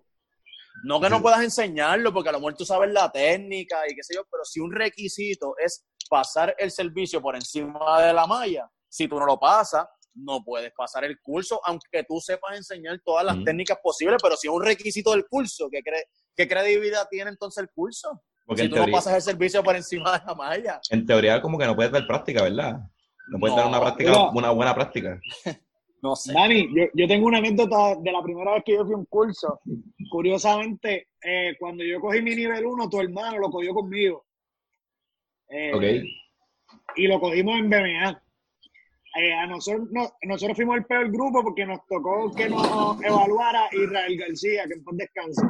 No que no puedas enseñarlo, porque a lo mejor tú sabes la técnica y qué sé yo, pero si un requisito es pasar el servicio por encima de la malla, si tú no lo pasas, no puedes pasar el curso, aunque tú sepas enseñar todas las técnicas posibles, pero si es un requisito del curso, ¿qué, cre- qué credibilidad tiene entonces el curso? Porque si tú no pasas el servicio por encima de la malla. en teoría como que no puedes dar práctica, ¿verdad? No puedes No, dar una práctica, una buena práctica. No sé. Dani, yo, yo tengo una anécdota de la primera vez que yo fui a un curso. Curiosamente, eh, cuando yo cogí mi nivel 1, tu hermano lo cogió conmigo. Eh, Ok. Y lo cogimos en BMA. Eh, a nosotros, no- nosotros fuimos el peor grupo porque nos tocó que nos evaluara Israel García, que en paz descanse.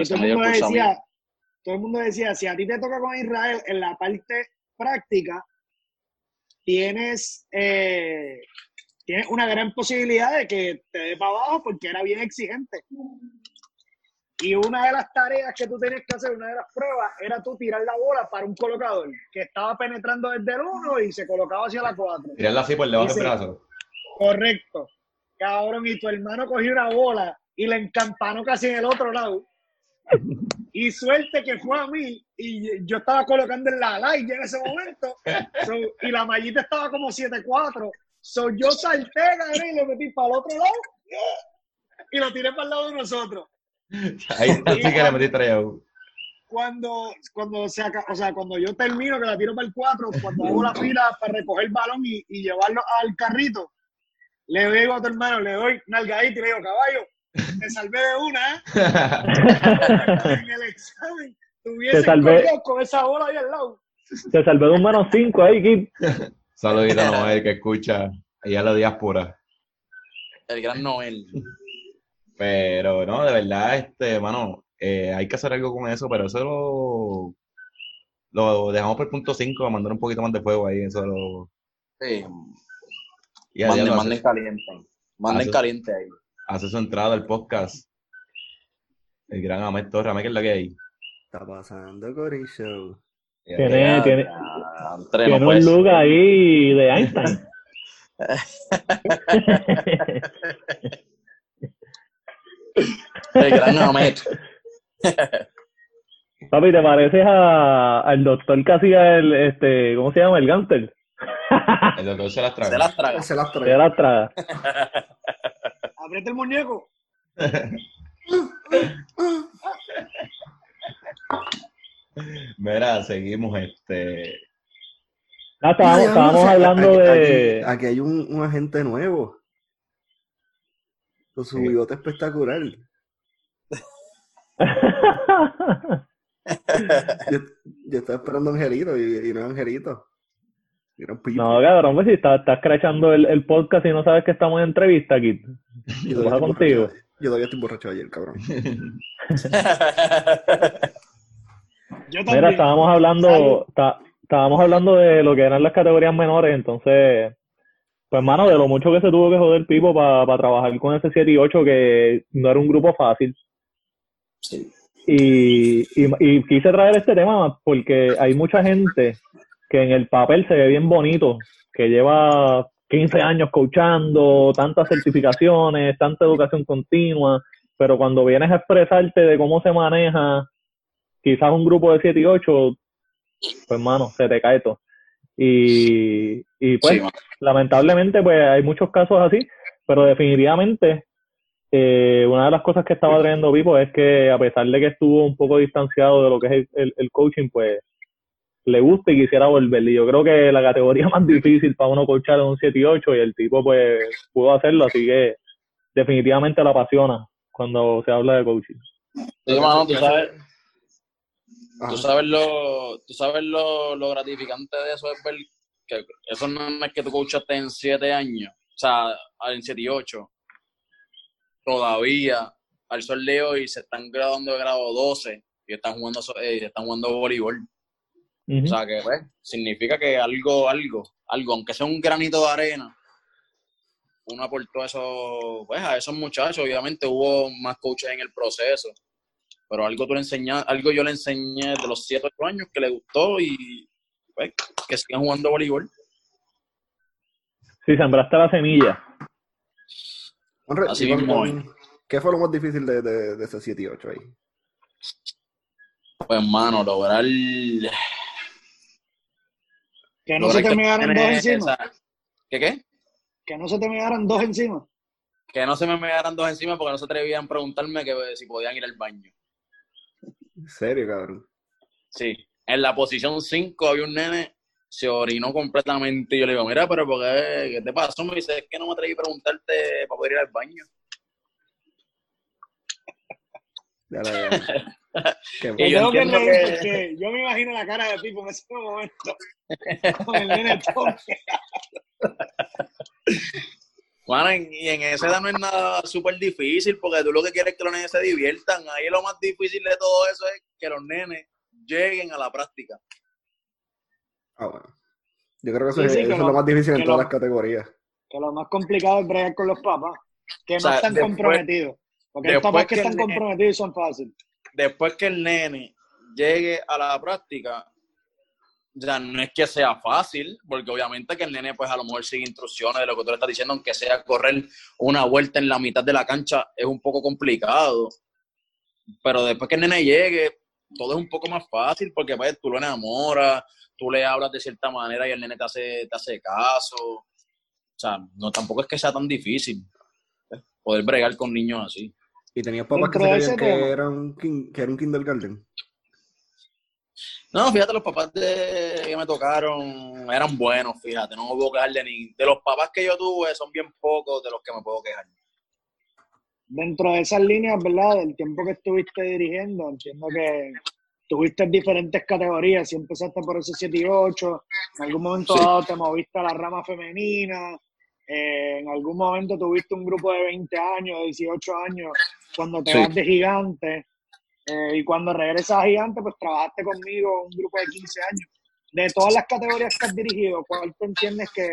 Eh, todo el, mundo decía, todo el mundo decía, si a ti te toca con Israel en la parte práctica, tienes, eh, tienes una gran posibilidad de que te dé para abajo porque era bien exigente. Y una de las tareas que tú tenías que hacer, una de las pruebas, era tú tirar la bola para un colocador que estaba penetrando desde el 1 y se colocaba hacia la 4. Tirarla así por debajo del brazo. Correcto. Cabrón, y tu hermano cogió una bola y la encampanó casi en el otro lado. Y suerte que fue a mí y yo estaba colocando en la light en ese momento So, y la mallita estaba como 7-4. So, yo salté, cabrón, y lo metí para el otro lado y lo tiré para el lado de nosotros. Ahí sí que le metí traído. Cuando, cuando, se aca- o sea, cuando yo termino, que la tiro para el 4, cuando hago la fila para recoger el balón y, y llevarlo al carrito, le digo a tu hermano, le doy nalgadita y le digo, caballo, te salvé de una, ¿eh? En el examen, tuviese Te salvé. con esa bola ahí al lado. Te salvé de un menos 5 ahí, Kid. Saludito a Noel que escucha allá en la diáspora. El gran Noel. Pero no, de verdad, este, mano, eh, hay que hacer algo con eso, pero eso lo, lo dejamos por el punto 5, mandar un poquito más de fuego ahí, eso lo, Sí. y a Manden, caliente. Manden Hace- caliente ahí. hace su entrada al podcast. El gran Ahmed Torres, ¿qué es la que hay? está pasando, Corillo? Tiene, Ya, tiene, tiene un look ahí de Einstein. El gran Ahmed. Papi, ¿te pareces a, al doctor que hacía el, este, ¿cómo se llama? El Gantel. El doctor se las trae. Se las traga. Se las De trae. la traga. Aprieta el muñeco. Mira, seguimos, este, Ah, estábamos, estábamos hablando aquí, de... Aquí, aquí hay un, un agente nuevo. Con su Sí. bigote espectacular. Yo, yo estaba esperando a Angelito y, y no es Angelito. Era un pipo. no, cabrón, pues si estás, estás crachando el, el podcast y no sabes que estamos en entrevista aquí. yo, ¿Qué pasa todavía estoy contigo? borracho, yo todavía estoy borracho ayer, cabrón. Yo Mira, estábamos hablando, está- estábamos hablando de lo que eran las categorías menores, entonces, pues mano, de lo mucho que se tuvo que joder Pipo para trabajar con ese 7 y 8, que no era un grupo fácil. Sí. Y, y, y quise traer este tema porque hay mucha gente que en el papel se ve bien bonito, que lleva 15 años coachando, tantas certificaciones, tanta educación continua, pero cuando vienes a expresarte de cómo se maneja quizás un grupo de 7 y 8, pues mano, se te cae todo. Y, y pues Sí, lamentablemente pues hay muchos casos así, pero definitivamente eh, una de las cosas que estaba trayendo Pipo es que a pesar de que estuvo un poco distanciado de lo que es el, el- el coaching, pues le gusta y quisiera volver. Y yo creo que la categoría más difícil para uno coachar es un 7 y 8 y el tipo pues pudo hacerlo, así que definitivamente la apasiona cuando se habla de coaching. Sí, mano, tú sabes, Ajá. tú sabes lo, tú sabes lo, lo gratificante de eso es ver que esos nenes que tú coachaste en siete años, o sea, en siete y ocho, todavía al sol de hoy se están graduando de grado 12 y están jugando, eh, están jugando voleibol. O sea que pues, significa que algo, algo, algo, aunque sea un granito de arena, uno aportó eso, pues a esos muchachos, obviamente hubo más coaches en el proceso, pero algo tú le enseñas, algo yo le enseñé de los 7 8 años que le gustó y pues, que sigan jugando voleibol. Sí, sembraste la semilla. Honre, Así mismo ¿Qué fue lo más difícil de, de, de ese 7 y 8 ahí? Pues hermano, lograr Que no lograr se te que mearan dos encima. esa- ¿Qué qué? Que no se te mearan dos encima. Que no se me mearan dos encima porque no se atrevían a preguntarme que pues, si podían ir al baño. En serio, cabrón. Sí, en la posición 5 había un nene, se orinó completamente y yo le digo, mira, pero ¿por qué, qué te pasó? Me dice, es que no me atreví a preguntarte para poder ir al baño. Ya la- yo que porque yo me imagino la cara de Pipo en ese momento. Con el nene todo. Bueno, en- y en esa edad no es nada súper difícil porque tú lo que quieres es que los nenes se diviertan. Ahí lo más difícil de todo eso es que los nenes lleguen a la práctica. Ah, bueno. Yo creo que eso, Sí, es, sí, eso que es lo- lo más difícil en todas lo- las categorías. Que lo más complicado es bregar con los papás. Que no O sea, están después- comprometidos. Porque después papás que que están nene- comprometidos son fáciles. Después que el nene llegue a la práctica, ya no es que sea fácil, porque obviamente que el nene pues a lo mejor sigue instrucciones de lo que tú le estás diciendo, aunque sea correr una vuelta en la mitad de la cancha, es un poco complicado. Pero después que el nene llegue, todo es un poco más fácil, porque pues tú lo enamoras, tú le hablas de cierta manera y el nene te hace, te hace caso. O sea, no tampoco es que sea tan difícil ¿eh? poder bregar con niños así. Y tenías papás que creían que era un, que era un kindergarten. No, fíjate, los papás de, que me tocaron eran buenos, fíjate, no me puedo quejar de ni. De los papás que yo tuve son bien pocos de los que me puedo quejar. Dentro de esas líneas, ¿verdad? Del tiempo que estuviste dirigiendo, entiendo que tuviste diferentes categorías. Si empezaste por ese 7 y 8, en algún momento Sí. dado te moviste a la rama femenina, eh, en algún momento tuviste un grupo de 20 años, de 18 años, cuando te Sí. vas de gigante. Eh, y cuando regresas a gigante, pues trabajaste conmigo un grupo de 15 años. De todas las categorías que has dirigido, ¿cuál te entiendes que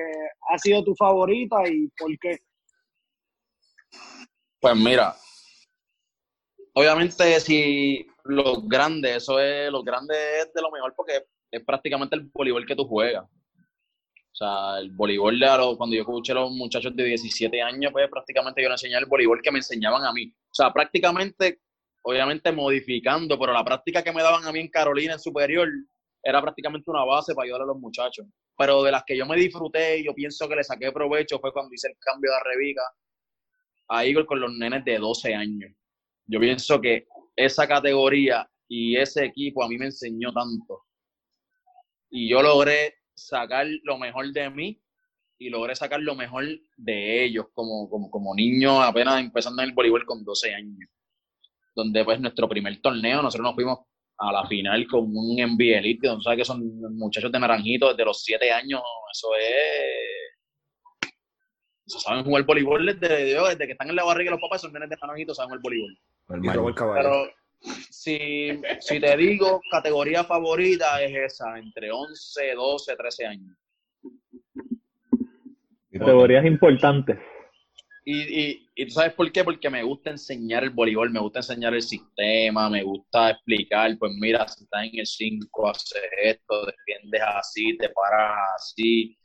ha sido tu favorita y por qué? Pues mira, obviamente si los grandes, eso es, los grandes es de lo mejor porque es prácticamente el voleibol que tú juegas. O sea, el voleibol de los- cuando yo escuché a los muchachos de 17 años, pues prácticamente yo les enseñaba el voleibol que me enseñaban a mí. O sea, prácticamente, obviamente modificando, pero la práctica que me daban a mí en Carolina en superior era prácticamente una base para ayudar a los muchachos. Pero de las que yo me disfruté y yo pienso que le saqué provecho fue cuando hice el cambio de Revica a Eagle con los nenes de 12 años. Yo pienso que esa categoría y ese equipo a mí me enseñó tanto. Y yo logré sacar lo mejor de mí y logré sacar lo mejor de ellos como, como, como niño apenas empezando en el voleibol con 12 años. Donde pues nuestro primer torneo, nosotros nos fuimos a la final con un NBA Elite, donde sabes que son muchachos de naranjito desde los 7 años, eso es... Eso saben jugar voleibol desde, desde que están en la barriga de los papás, son nenes de naranjito, saben jugar voleibol. Pero si, si te digo, categoría favorita es esa, entre 11, 12, 13 años. Categorías importantes. Y, y, y tú sabes por qué, porque me gusta enseñar el voleibol, me gusta enseñar el sistema, me gusta explicar, pues mira, si estás en el 5, haces esto, defiendes así, te paras así.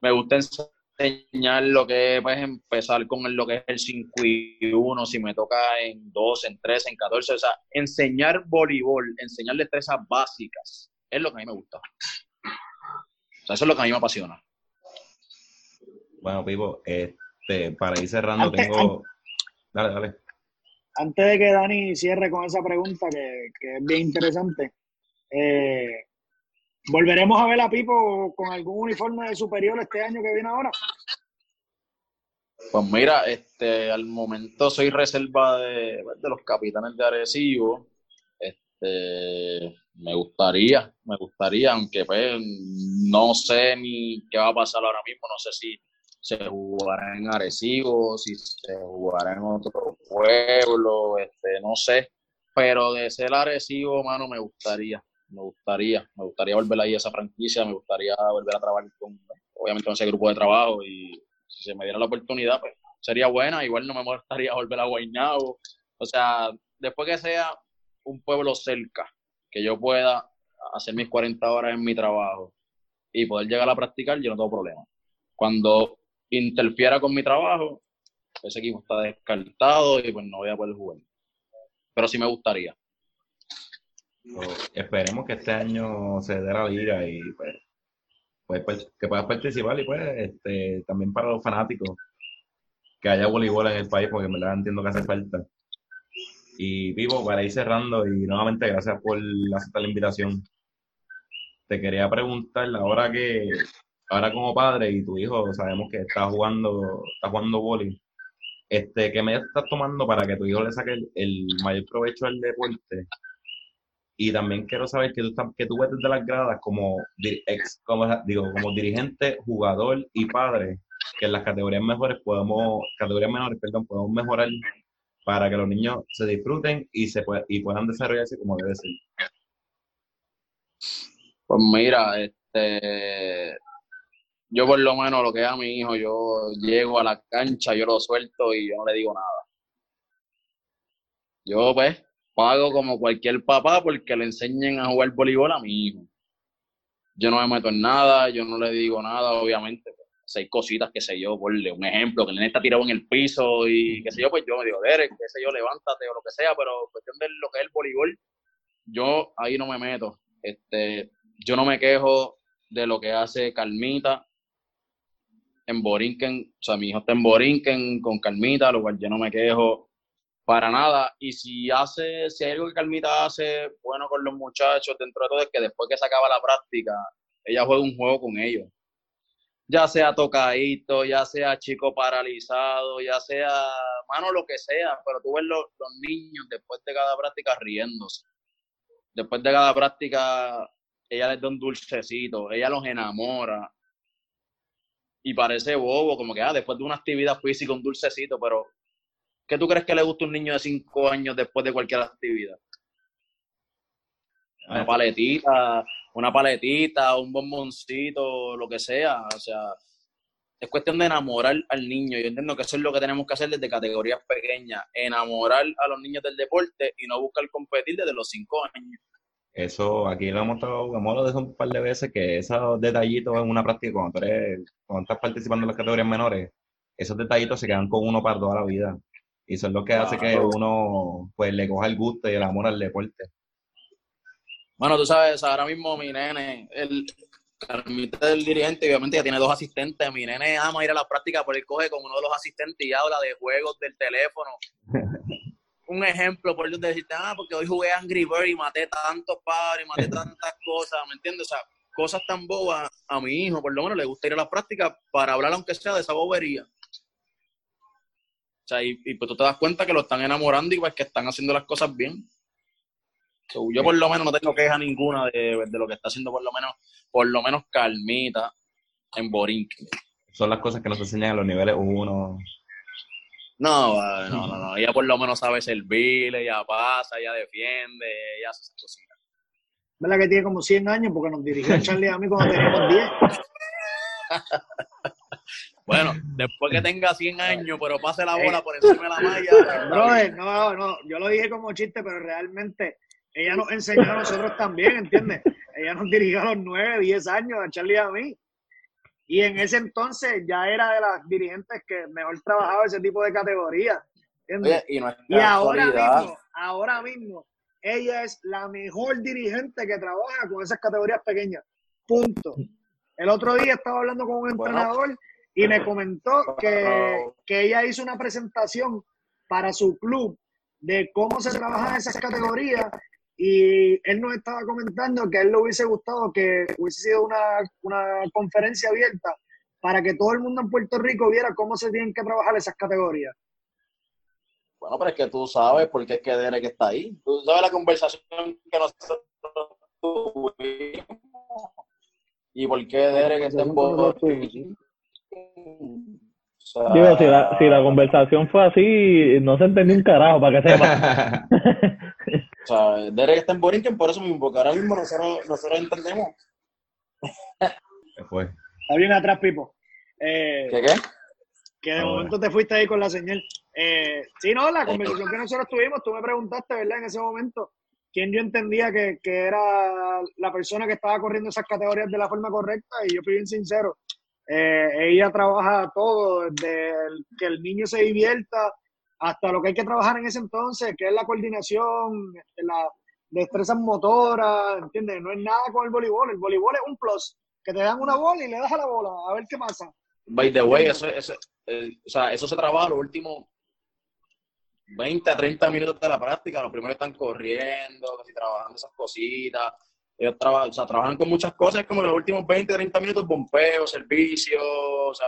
Me gusta enseñar lo que es, pues empezar con lo que es el 5 y 1, si me toca en 2, en 3, en 14, o sea, enseñar voleibol, enseñar destrezas básicas, es lo que a mí me gusta. Eso es lo que a mí me apasiona. Bueno, Pipo, este, para ir cerrando, Antes- tengo. Dale, dale. Antes de que Dani cierre con esa pregunta, que, que es bien interesante, eh, ¿volveremos a ver a Pipo con algún uniforme de superior este año que viene ahora? Pues mira, este, al momento soy reserva de, de los capitanes de Arecibo. Este, me gustaría, me gustaría, aunque pues no sé ni qué va a pasar ahora mismo, no sé si se jugará en Arecibo, si se jugará en otro pueblo, este, no sé. Pero de ser Arecibo, mano, me gustaría, me gustaría, me gustaría volver ahí a esa franquicia, me gustaría volver a trabajar con, obviamente, con ese grupo de trabajo y si se me diera la oportunidad, pues sería buena. Igual no me molestaría volver a Guaynabo. O sea, después que sea un pueblo cerca, que yo pueda hacer mis 40 horas en mi trabajo y poder llegar a practicar, yo no tengo problema. Cuando interfiera con mi trabajo, ese equipo está descartado y pues no voy a poder jugar. Pero sí me gustaría. Esperemos que este año se dé la liga y pues, que puedas participar y pues este, también para los fanáticos que haya voleibol en el país porque en verdad entiendo que hace falta. Y Pipo, para ir cerrando y nuevamente gracias por aceptar la invitación. Te quería preguntar ahora que ahora como padre y tu hijo sabemos que está jugando está jugando vóley, este, ¿qué medidas estás tomando para que tu hijo le saque el, mayor provecho al deporte? Y también quiero saber que tú, estás- que tú ves desde las gradas como, ex, como, digo, como dirigente, jugador y padre, que en las categorías mejores podemos, categorías menores, perdón, podemos mejorar para que los niños se disfruten y se y puedan desarrollarse como debe ser. Pues mira, este, yo por lo menos lo que es a mi hijo, yo llego a la cancha, yo lo suelto y yo no le digo nada. Yo pues pago como cualquier papá porque le enseñen a jugar voleibol a mi hijo. Yo no me meto en nada, yo no le digo nada, obviamente. pues, si hay cositas que sé yo, ponle un ejemplo, que el nene está tirado en el piso y qué sé yo, pues yo me digo, Derek, qué sé yo, levántate o lo que sea, pero cuestión de lo que es el voleibol, yo ahí no me meto. Este, yo no me quejo de lo que hace Carmita en Borinquen, o sea, mi hijo está en Borinquen con Carmita, lo cual yo no me quejo para nada. Y si hace, si hay algo que Carmita hace bueno con los muchachos, dentro de todo, es que después que se acaba la práctica, ella juega un juego con ellos. Ya sea tocadito, ya sea chico paralizado, ya sea, mano, lo que sea, pero tú ves los, los niños después de cada práctica riéndose. Después de cada práctica, ella les da un dulcecito, ella los enamora. Y parece bobo, como que ah, después de una actividad física, un dulcecito, pero ¿qué tú crees que le gusta a un niño de 5 años después de cualquier actividad? Una paletita, una paletita, un bomboncito, lo que sea. O sea, es cuestión de enamorar al niño. Yo entiendo que eso es lo que tenemos que hacer desde categorías pequeñas. Enamorar a los niños del deporte y no buscar competir desde los 5 años. Eso aquí lo hemos estado, hemos hablado de eso un par de veces, que esos detallitos en una práctica, cuando, tú eres- cuando estás participando en las categorías menores, esos detallitos se quedan con uno para toda la vida. Y eso es lo que hace que uno pues le coja el gusto y el amor al deporte. Bueno, tú sabes, ahora mismo mi nene, el Carmita del dirigente, obviamente ya tiene dos asistentes. Mi nene ama ir a la práctica, pero él coge con uno de los asistentes y habla de juegos del teléfono. Un ejemplo, por donde decirte, ah, porque hoy jugué Angry Bird y maté tantos padres, maté tantas cosas, ¿me entiendes? O sea, cosas tan bobas, a mi hijo por lo menos le gusta ir a las prácticas para hablar aunque sea de esa bobería. O sea, y, y pues tú te das cuenta que lo están enamorando y pues que están haciendo las cosas bien. Yo por lo menos no tengo queja ninguna de, de lo que está haciendo por lo menos, por lo menos Calmita en Borinquen. Son las cosas que nos enseñan a los niveles 1. No, vale, no, no, no. Ella por lo menos sabe servir, ella pasa, ella defiende, ella hace esas cositas. ¿Verdad que tiene como 100 años? Porque nos dirigió Charlie a mí cuando teníamos 10. Bueno, después que tenga 100 años, pero pase la bola por encima de la malla. Brother, no, no, yo lo dije como chiste, pero realmente ella nos enseñó a nosotros también, ¿entiendes? Ella nos dirigió a los 9, 10 años, a Charlie y a mí. Y en ese entonces ya era de las dirigentes que mejor trabajaba ese tipo de categoría. y, ahora mismo, ahora mismo, ella es la mejor dirigente que trabaja con esas categorías pequeñas. Punto. El otro día estaba hablando con un Bueno. entrenador y me comentó que, que ella hizo una presentación para su club de cómo se trabaja en esas categorías y él nos estaba comentando que a él le hubiese gustado que hubiese sido una, una conferencia abierta para que todo el mundo en Puerto Rico viera cómo se tienen que trabajar esas categorías. Bueno, pero es que tú sabes por qué es que Derek está ahí. Tú sabes la conversación que nosotros tuvimos y por qué Derek está en Borinquen. O sea, Digo, si la, si la conversación fue así, no se entendió un carajo, para que sepa. o sea, Derek está en Borinquen por eso mismo, porque ahora mismo nosotros, nosotros entendemos. ¿Qué fue? Está bien atrás, Pipo. Eh, ¿Qué qué? que de Ahora. momento te fuiste ahí con la señal. Eh, sí, no, la conversación que nosotros tuvimos, tú me preguntaste, ¿verdad? En ese momento, quién yo entendía que, que era la persona que estaba corriendo esas categorías de la forma correcta, y yo fui bien sincero. Eh, ella trabaja todo, desde el- que el niño se divierta hasta lo que hay que trabajar en ese entonces, que es la coordinación, la destrezas motoras, ¿entiendes? No es nada con el voleibol, el voleibol es un plus, que te dan una bola y le das a la bola, a ver qué pasa. By the way, eso, eso, eh, o sea, eso se trabaja los últimos 20 a 30 minutos de la práctica. Los primeros están corriendo, casi trabajando esas cositas. Ellos traba- o sea, trabajan con muchas cosas, como los últimos 20, 30 minutos, bombeo, servicio, o sea,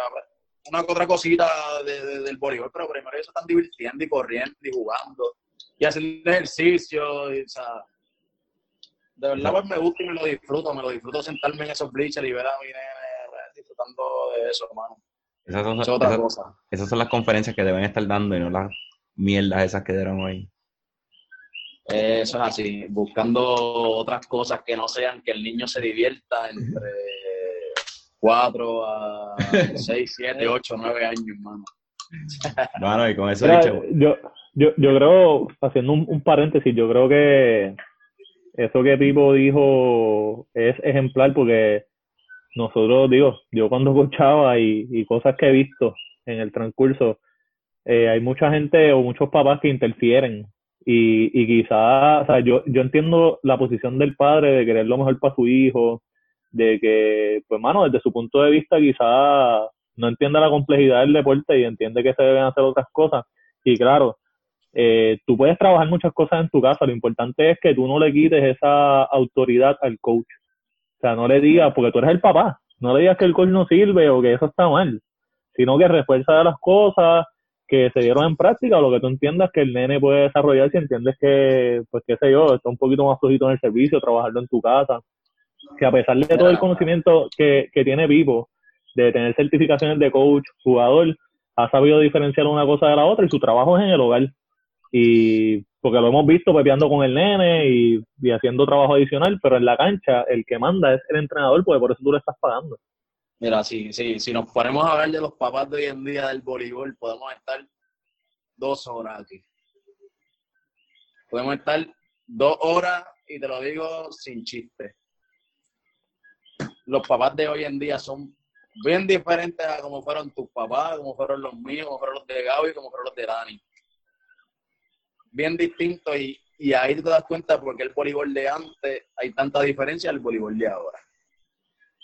una otra cosita de- de- del voleibol, pero primero ellos están divirtiendo y corriendo y jugando y haciendo ejercicio, y, o sea, de verdad pues me gusta y me lo disfruto, me lo disfruto sentarme en esos bleachers y ver a mi nene pues, disfrutando de eso, hermano. Esas son, Es otra esas- cosa. esas son las conferencias que deben estar dando y no las mierdas esas que dieron hoy. Eso es así, buscando otras cosas que no sean que el niño se divierta entre 4 a 6, 7, 8, 9 años, hermano. Bueno, y con eso Mira, dicho, yo, yo, yo creo, haciendo un, un paréntesis, yo creo que eso que Pipo dijo es ejemplar porque nosotros, digo, yo cuando escuchaba y, y cosas que he visto en el transcurso, eh, hay mucha gente o muchos papás que interfieren y, y quizás, o sea, yo, yo entiendo la posición del padre de querer lo mejor para su hijo, de que, pues, mano, desde su punto de vista quizás no entiende la complejidad del deporte y entiende que se deben hacer otras cosas. Y claro, eh, tú puedes trabajar muchas cosas en tu casa, lo importante es que tú no le quites esa autoridad al coach. O sea, no le digas, porque tú eres el papá, no le digas que el coach no sirve o que eso está mal, sino que refuerza las cosas que se dieron en práctica o lo que tú entiendas que el nene puede desarrollar si entiendes que, pues qué sé yo, está un poquito más flojito en el servicio, trabajarlo en tu casa. Que a pesar de todo el conocimiento que, que tiene Pipo, de tener certificaciones de coach, jugador, ha sabido diferenciar una cosa de la otra y su trabajo es en el hogar. Y porque lo hemos visto pepeando con el nene y, y haciendo trabajo adicional, pero en la cancha el que manda es el entrenador, porque por eso tú le estás pagando. Mira, si, si, si nos ponemos a hablar de los papás de hoy en día del voleibol, podemos estar dos horas aquí. Podemos estar dos horas y te lo digo sin chiste. Los papás de hoy en día son bien diferentes a como fueron tus papás, como fueron los míos, como fueron los de Gaby, como fueron los de Dani. Bien distintos y, y ahí te das cuenta porque el voleibol de antes hay tanta diferencia al voleibol de ahora.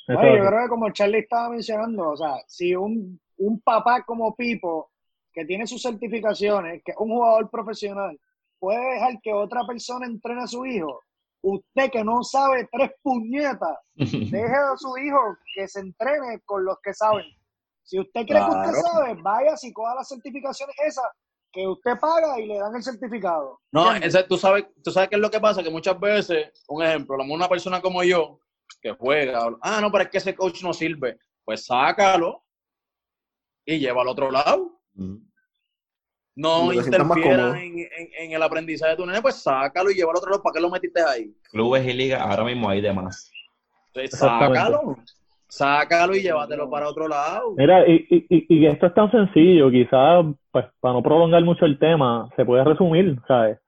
Es yo creo que como Charlie estaba mencionando, o sea, si un, un papá como Pipo, que tiene sus certificaciones, que es un jugador profesional, puede dejar que otra persona entrene a su hijo, usted que no sabe tres puñetas, deje a su hijo que se entrene con los que saben. Si usted cree que usted sabe, vaya y coja las certificaciones esas que usted paga y le dan el certificado. No, ese- tú sabes, tú sabes qué es lo que pasa, que muchas veces, un ejemplo, una persona como yo, que juega, ah, no, pero es que ese coach no sirve, pues sácalo y lleva al otro lado. Más interfiera en, en- en el aprendizaje de tu nene, pues sácalo y lleva al otro lado. ¿Para qué lo metiste ahí? Clubes y ligas, ahora mismo hay de más. Pues sácalo. Sácalo y llévatelo para otro lado. Mira, y, y, y- y esto es tan sencillo, quizás, pues, para no prolongar mucho el tema, se puede resumir, ¿sabes?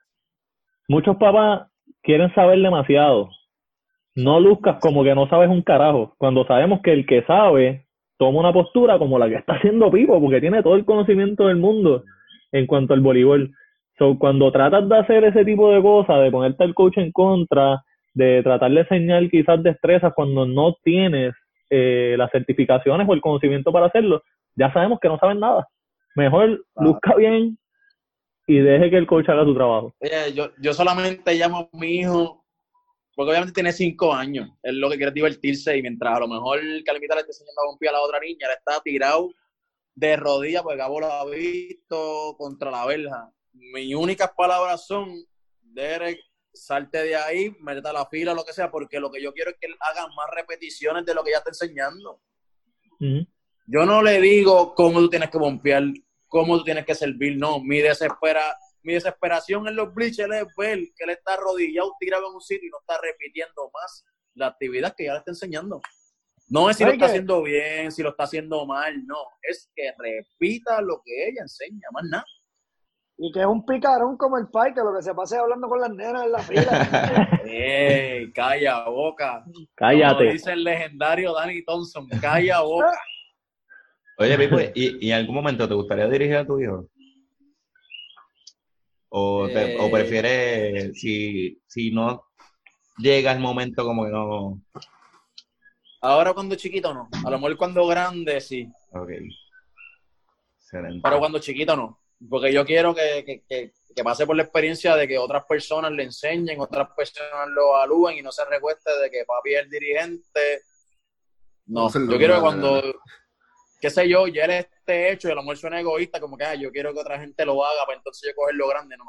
Muchos papás quieren saber demasiado. No luzcas como que no sabes un carajo, cuando sabemos que el que sabe toma una postura como la que está haciendo Pipo, porque tiene todo el conocimiento del mundo en cuanto al voleibol. So, cuando tratas de hacer ese tipo de cosas, de ponerte al coach en contra, de tratar de enseñar quizás destrezas cuando no tienes eh, las certificaciones o el conocimiento para hacerlo, ya sabemos que no saben nada. Mejor luzca bien y deje que el coach haga su trabajo. Yo, yo solamente llamo a mi hijo, porque obviamente tiene cinco años. Él lo que quiere es divertirse y mientras a lo mejor Calimita le está enseñando a un pie a la otra niña, le está tirado de rodillas, porque Gabo lo ha visto contra la verja. Mis únicas palabras son, Derek, salte de ahí, métete a la fila, lo que sea, porque lo que yo quiero es que él haga más repeticiones de lo que ya está enseñando. Yo no le digo cómo tú tienes que bombear, cómo tú tienes que servir, no. Mi, desespera, mi desesperación en los bleachers es ver que él está arrodillado, tirado en un sitio y no está repitiendo más la actividad que ya le está enseñando. No es si lo está que- haciendo bien, si lo está haciendo mal, no. Es que repita lo que ella enseña, más nada. Y que es un picarón como el pai, que lo que se pase hablando con las nenas en la fila. ¡Ey! Calla boca. Como Cállate. dice el legendario Danny Thompson, calla boca. Oye, Pipo, ¿y, y en algún momento te gustaría dirigir a tu hijo? ¿O, te- o Eh. prefieres, si, si no llega el momento como que no... Ahora cuando chiquito no. A lo mejor cuando grande sí. Ok. Excelente. Pero cuando chiquito no. Porque yo quiero que, que, que, que pase por la experiencia de que otras personas le enseñen, otras personas lo evalúen y no se recueste de que papi es el dirigente. No, No se lo yo quiero que cuando, qué sé yo, ya él esté hecho y a lo mejor suena egoísta, como que "Ay, yo quiero que otra gente lo haga para entonces yo coger lo grande. No,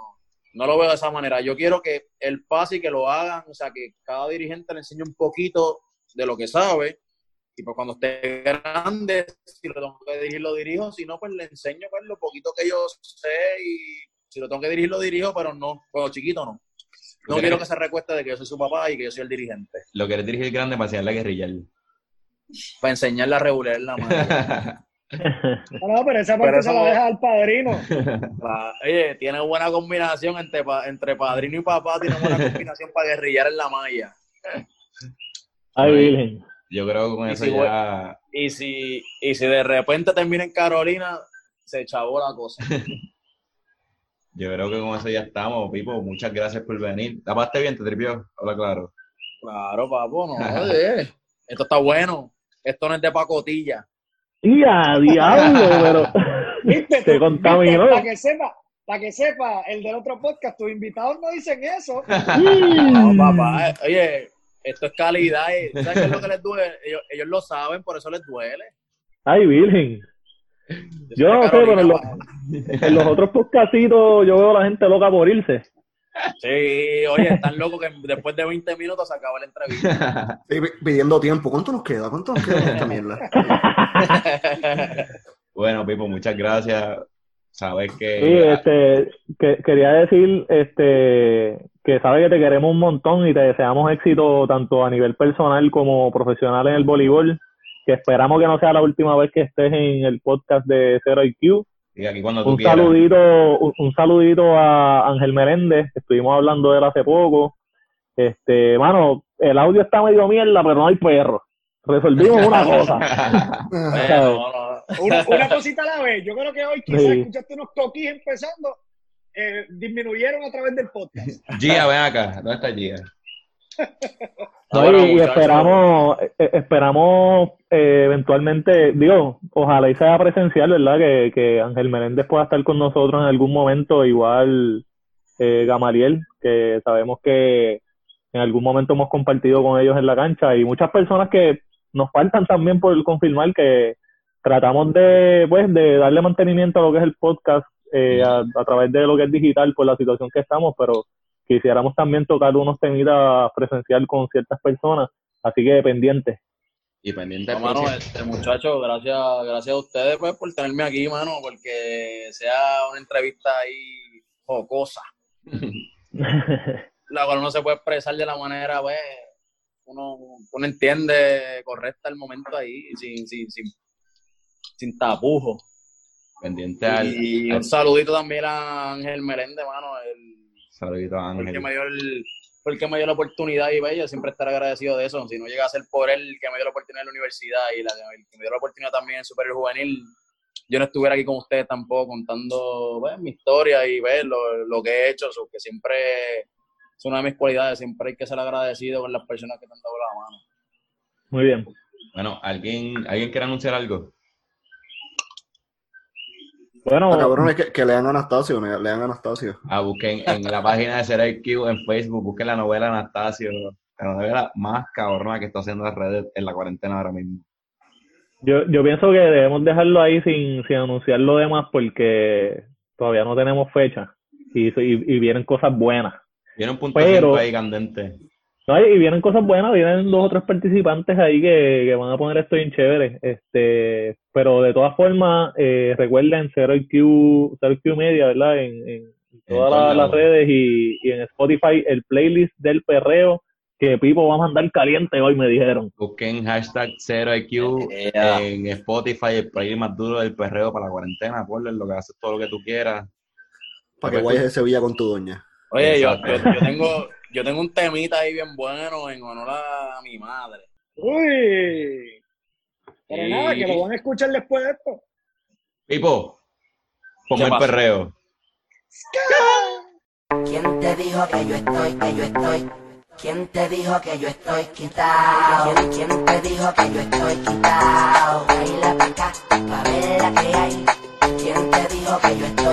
no lo veo de esa manera. Yo quiero que él pase y que lo hagan, o sea, que cada dirigente le enseñe un poquito de lo que sabe. Y pues cuando esté grande, si lo tengo que dirigir, lo dirijo. Si no, pues le enseño pues, lo poquito que yo sé. Y si lo tengo que dirigir, lo dirijo, pero no, cuando chiquito no. No quiero que se recueste de que yo soy su papá y que yo soy el dirigente. Lo quieres dirigir grande para enseñarle a guerrillar. Para enseñarle a regular la mano. No, pero esa parte Pero se la deja al padrino. Pa- Oye, tiene buena combinación entre, pa- entre padrino y papá, tiene buena combinación para guerrillar en la malla. Ay, Virgen. Yo creo que con Y eso si voy- ya... Y si, y si de repente termina en Carolina, se chavó la cosa. Yo creo que con eso ya estamos, Pipo. Muchas gracias por venir. ¿Tapaste bien? ¿Te tripió? Habla claro. Claro, papo, no. oye, Esto está bueno. Esto no es de pacotilla. Y a diablo, pero ¿Viste? se contaminó. Para que sepa, para que sepa, el del otro podcast, tus invitados no dicen eso. No, papá. eh, Oye, esto es calidad. eh. ¿Sabes qué es lo que les duele? Ellos, ellos lo saben, por eso les duele. Ay, Virgen. Yo no sé, pero en los, en los otros podcastitos yo veo a la gente loca por irse. Sí, oye, están locos que después de 20 minutos se acaba la entrevista. Sí, pi- pidiendo tiempo. ¿Cuánto nos queda? ¿Cuánto nos queda de esta mierda? Bueno, Pipo, muchas gracias. Sabes que... Sí, este, que, quería decir este, que sabe que te queremos un montón y te deseamos éxito tanto a nivel personal como profesional en el voleibol, que esperamos que no sea la última vez que estés en el podcast de Zero IQ. Y aquí cuando tú Un quieras. saludito, un, un saludito a Ángel Meréndez, que estuvimos hablando de él hace poco. Este, mano, el audio está medio mierda, pero no hay perro. Resolvimos una cosa. Bueno, no, no. Una, una cosita a la vez. Yo creo que hoy quizás Sí. escuchaste unos coquis empezando, eh, disminuyeron a través del podcast. Gia, ven acá. ¿Dónde está Gia? No, Bueno, y, esperamos, eh, esperamos eh, eventualmente, digo, ojalá y sea presencial, ¿verdad? Que, que Ángel Menéndez pueda estar con nosotros en algún momento, igual eh, Gamaliel, que sabemos que en algún momento hemos compartido con ellos en la cancha y muchas personas que nos faltan también por confirmar que tratamos de, pues, de darle mantenimiento a lo que es el podcast eh, a, a través de lo que es digital por la situación que estamos, pero quisiéramos también tocar unos temitas presencial con ciertas personas, así que pendientes. Y pendiente No, mano, próximo. este, muchachos, gracias, gracias a ustedes pues, por tenerme aquí, mano, porque sea una entrevista ahí jocosa, la cual uno se puede expresar de la manera, pues, uno, uno entiende correcta el momento ahí, sin, sin, sin, sin tapujos. Pendiente al, Y al un saludito también a Ángel Merende, mano, el, saludito a porque Ángel. me dio el porque me dio la oportunidad y bello, siempre estar agradecido de eso. Si no llega a ser por él el que me dio la oportunidad en la universidad y la, el que me dio la oportunidad también en Superior Juvenil, yo no estuviera aquí con ustedes tampoco contando pues, mi historia y ver lo, lo que he hecho, so, que siempre es una de mis cualidades, siempre hay que ser agradecido con las personas que te han dado la mano. Muy bien. Bueno, ¿alguien, ¿alguien quiere anunciar algo? Bueno, Ah, cabrones, que, que lean a Anastasio, lean a Anastasio. Ah, busquen en la página de Será Q en Facebook, busquen la novela Anastasio, la novela más cabrona que está haciendo las redes en la cuarentena ahora mismo. yo, yo pienso que debemos dejarlo ahí sin, sin anunciar lo demás porque todavía no tenemos fecha y, y, y vienen cosas buenas. Viene un punto Pero- ahí candente. No, y vienen cosas buenas, vienen dos o tres participantes ahí que, que van a poner esto bien chévere. Este, pero de todas formas, eh, recuerden Zero Q, Zero Q Media, ¿verdad? En, en todas la- las redes y, y en Spotify el playlist del perreo que Pipo va a mandar caliente hoy, me dijeron. Busquen hashtag 0IQ Yeah. en Spotify, el play más duro del perreo para la cuarentena. Ponle lo que haces, todo lo que tú quieras. Para que vayas de Sevilla con tu doña. Oye, yo, yo tengo, yo tengo un temita ahí bien bueno en honor a mi madre. Uy. Pero Y- nada, que lo van a escuchar después de esto. Pipo, ponme ¿Qué el pasa? perreo. ¿Quién te dijo que yo estoy, que yo estoy? ¿Quién te dijo que yo estoy quitado? ¿Quién, quién te dijo que yo estoy quitado? Baila pa' acá, pa' ver la que hay. ¿Quién te dijo que yo estoy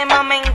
Eso